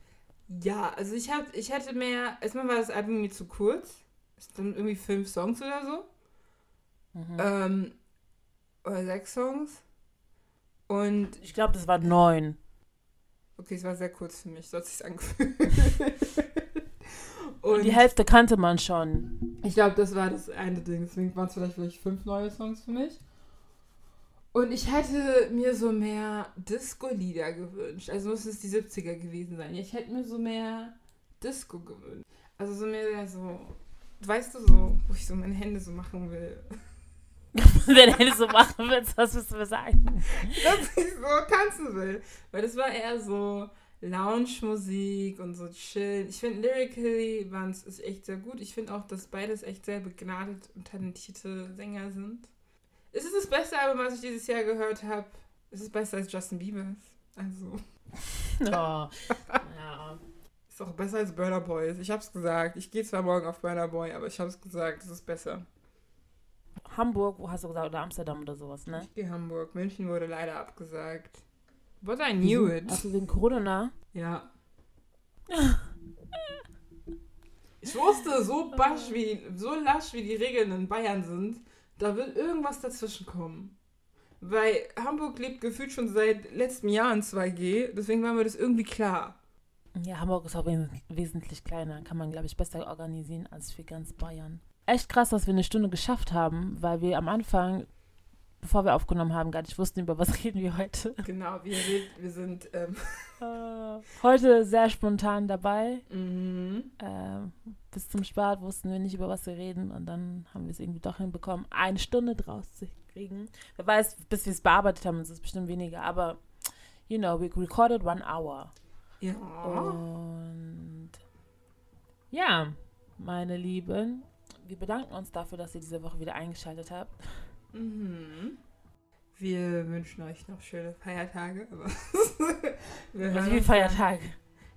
[SPEAKER 1] Ja, also ich, hab, ich hätte mehr... Erstmal war das Album irgendwie zu kurz. Es sind irgendwie fünf Songs oder so.
[SPEAKER 3] Mhm.
[SPEAKER 1] Ähm, oder sechs Songs. Und
[SPEAKER 3] ich glaube, das war neun.
[SPEAKER 1] Okay, es war sehr kurz für mich, so hat sich's angefühlt.
[SPEAKER 3] Und
[SPEAKER 1] Und
[SPEAKER 3] die Hälfte kannte man schon.
[SPEAKER 1] ich glaube, das war das eine Ding. Deswegen waren es vielleicht wirklich fünf neue Songs für mich. Und ich hätte mir so mehr Disco-Lieder gewünscht. Also muss es die 70er gewesen sein. Ich hätte mir so mehr Disco gewünscht. Also so mehr so, weißt du, so, wo ich so meine Hände so machen will.
[SPEAKER 3] Wenn du so machen willst, was willst du mir sagen?
[SPEAKER 1] dass ich so tanzen will. Weil das war eher so Lounge-Musik und so chillen. Ich finde, lyrically waren es ist echt sehr gut. Ich finde auch, dass beides echt sehr begnadet und talentierte Sänger sind. Ist es das beste Album, was ich dieses Jahr gehört habe? Ist es besser als Justin Bieber's? Also,
[SPEAKER 3] Oh. Ja.
[SPEAKER 1] ist auch besser als Burner Boys. Ich hab's gesagt. Ich gehe zwar morgen auf Burner Boy, aber ich hab's gesagt, es ist besser.
[SPEAKER 3] Hamburg, wo hast du gesagt, oder Amsterdam oder sowas, ne?
[SPEAKER 1] Ich gehe Hamburg. München wurde leider abgesagt. But I knew it.
[SPEAKER 3] Also wegen Corona?
[SPEAKER 1] Ja. Ich wusste, so basch wie, so lasch wie die Regeln in Bayern sind, da wird irgendwas dazwischen kommen. Weil Hamburg lebt gefühlt schon seit letztem Jahr in 2G, deswegen war mir das irgendwie klar.
[SPEAKER 3] Ja, Hamburg ist auch wes wesentlich kleiner. Kann man, glaube ich, besser organisieren als für ganz Bayern. Echt krass, dass wir eine Stunde geschafft haben, weil wir am Anfang, bevor wir aufgenommen haben, gar nicht wussten, über was reden wir heute.
[SPEAKER 1] Genau, seht, wir sind, ähm,
[SPEAKER 3] Heute sehr spontan dabei.
[SPEAKER 1] mhm.
[SPEAKER 3] Ähm, bis zum Start wussten wir nicht, über was wir reden und dann haben wir es irgendwie doch hinbekommen, eine Stunde draus zu kriegen. Wer weiß, bis wir es bearbeitet haben, ist es bestimmt weniger, aber you know, we recorded one hour.
[SPEAKER 1] ja.
[SPEAKER 3] Und ja, meine Lieben, wir bedanken uns dafür, dass ihr diese Woche wieder eingeschaltet habt.
[SPEAKER 1] Mhm. Wir wünschen euch noch schöne Feiertage, aber wir
[SPEAKER 3] Also
[SPEAKER 1] hören
[SPEAKER 3] wie
[SPEAKER 1] uns
[SPEAKER 3] Feiertage.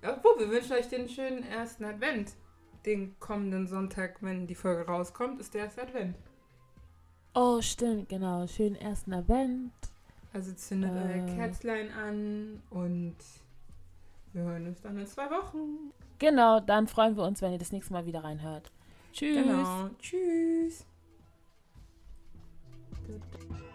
[SPEAKER 1] Obwohl, wir wünschen euch den schönen ersten Advent. Den kommenden Sonntag, wenn die Folge rauskommt, ist der erste Advent.
[SPEAKER 3] Oh, stimmt, genau. Schönen ersten Advent.
[SPEAKER 1] Also zündet
[SPEAKER 3] Äh.
[SPEAKER 1] euer Kerzlein an und wir hören uns dann in zwei Wochen.
[SPEAKER 3] Genau, dann freuen wir uns, wenn ihr das nächste Mal wieder reinhört. Tschüss.
[SPEAKER 1] Genau. Tschüss. good.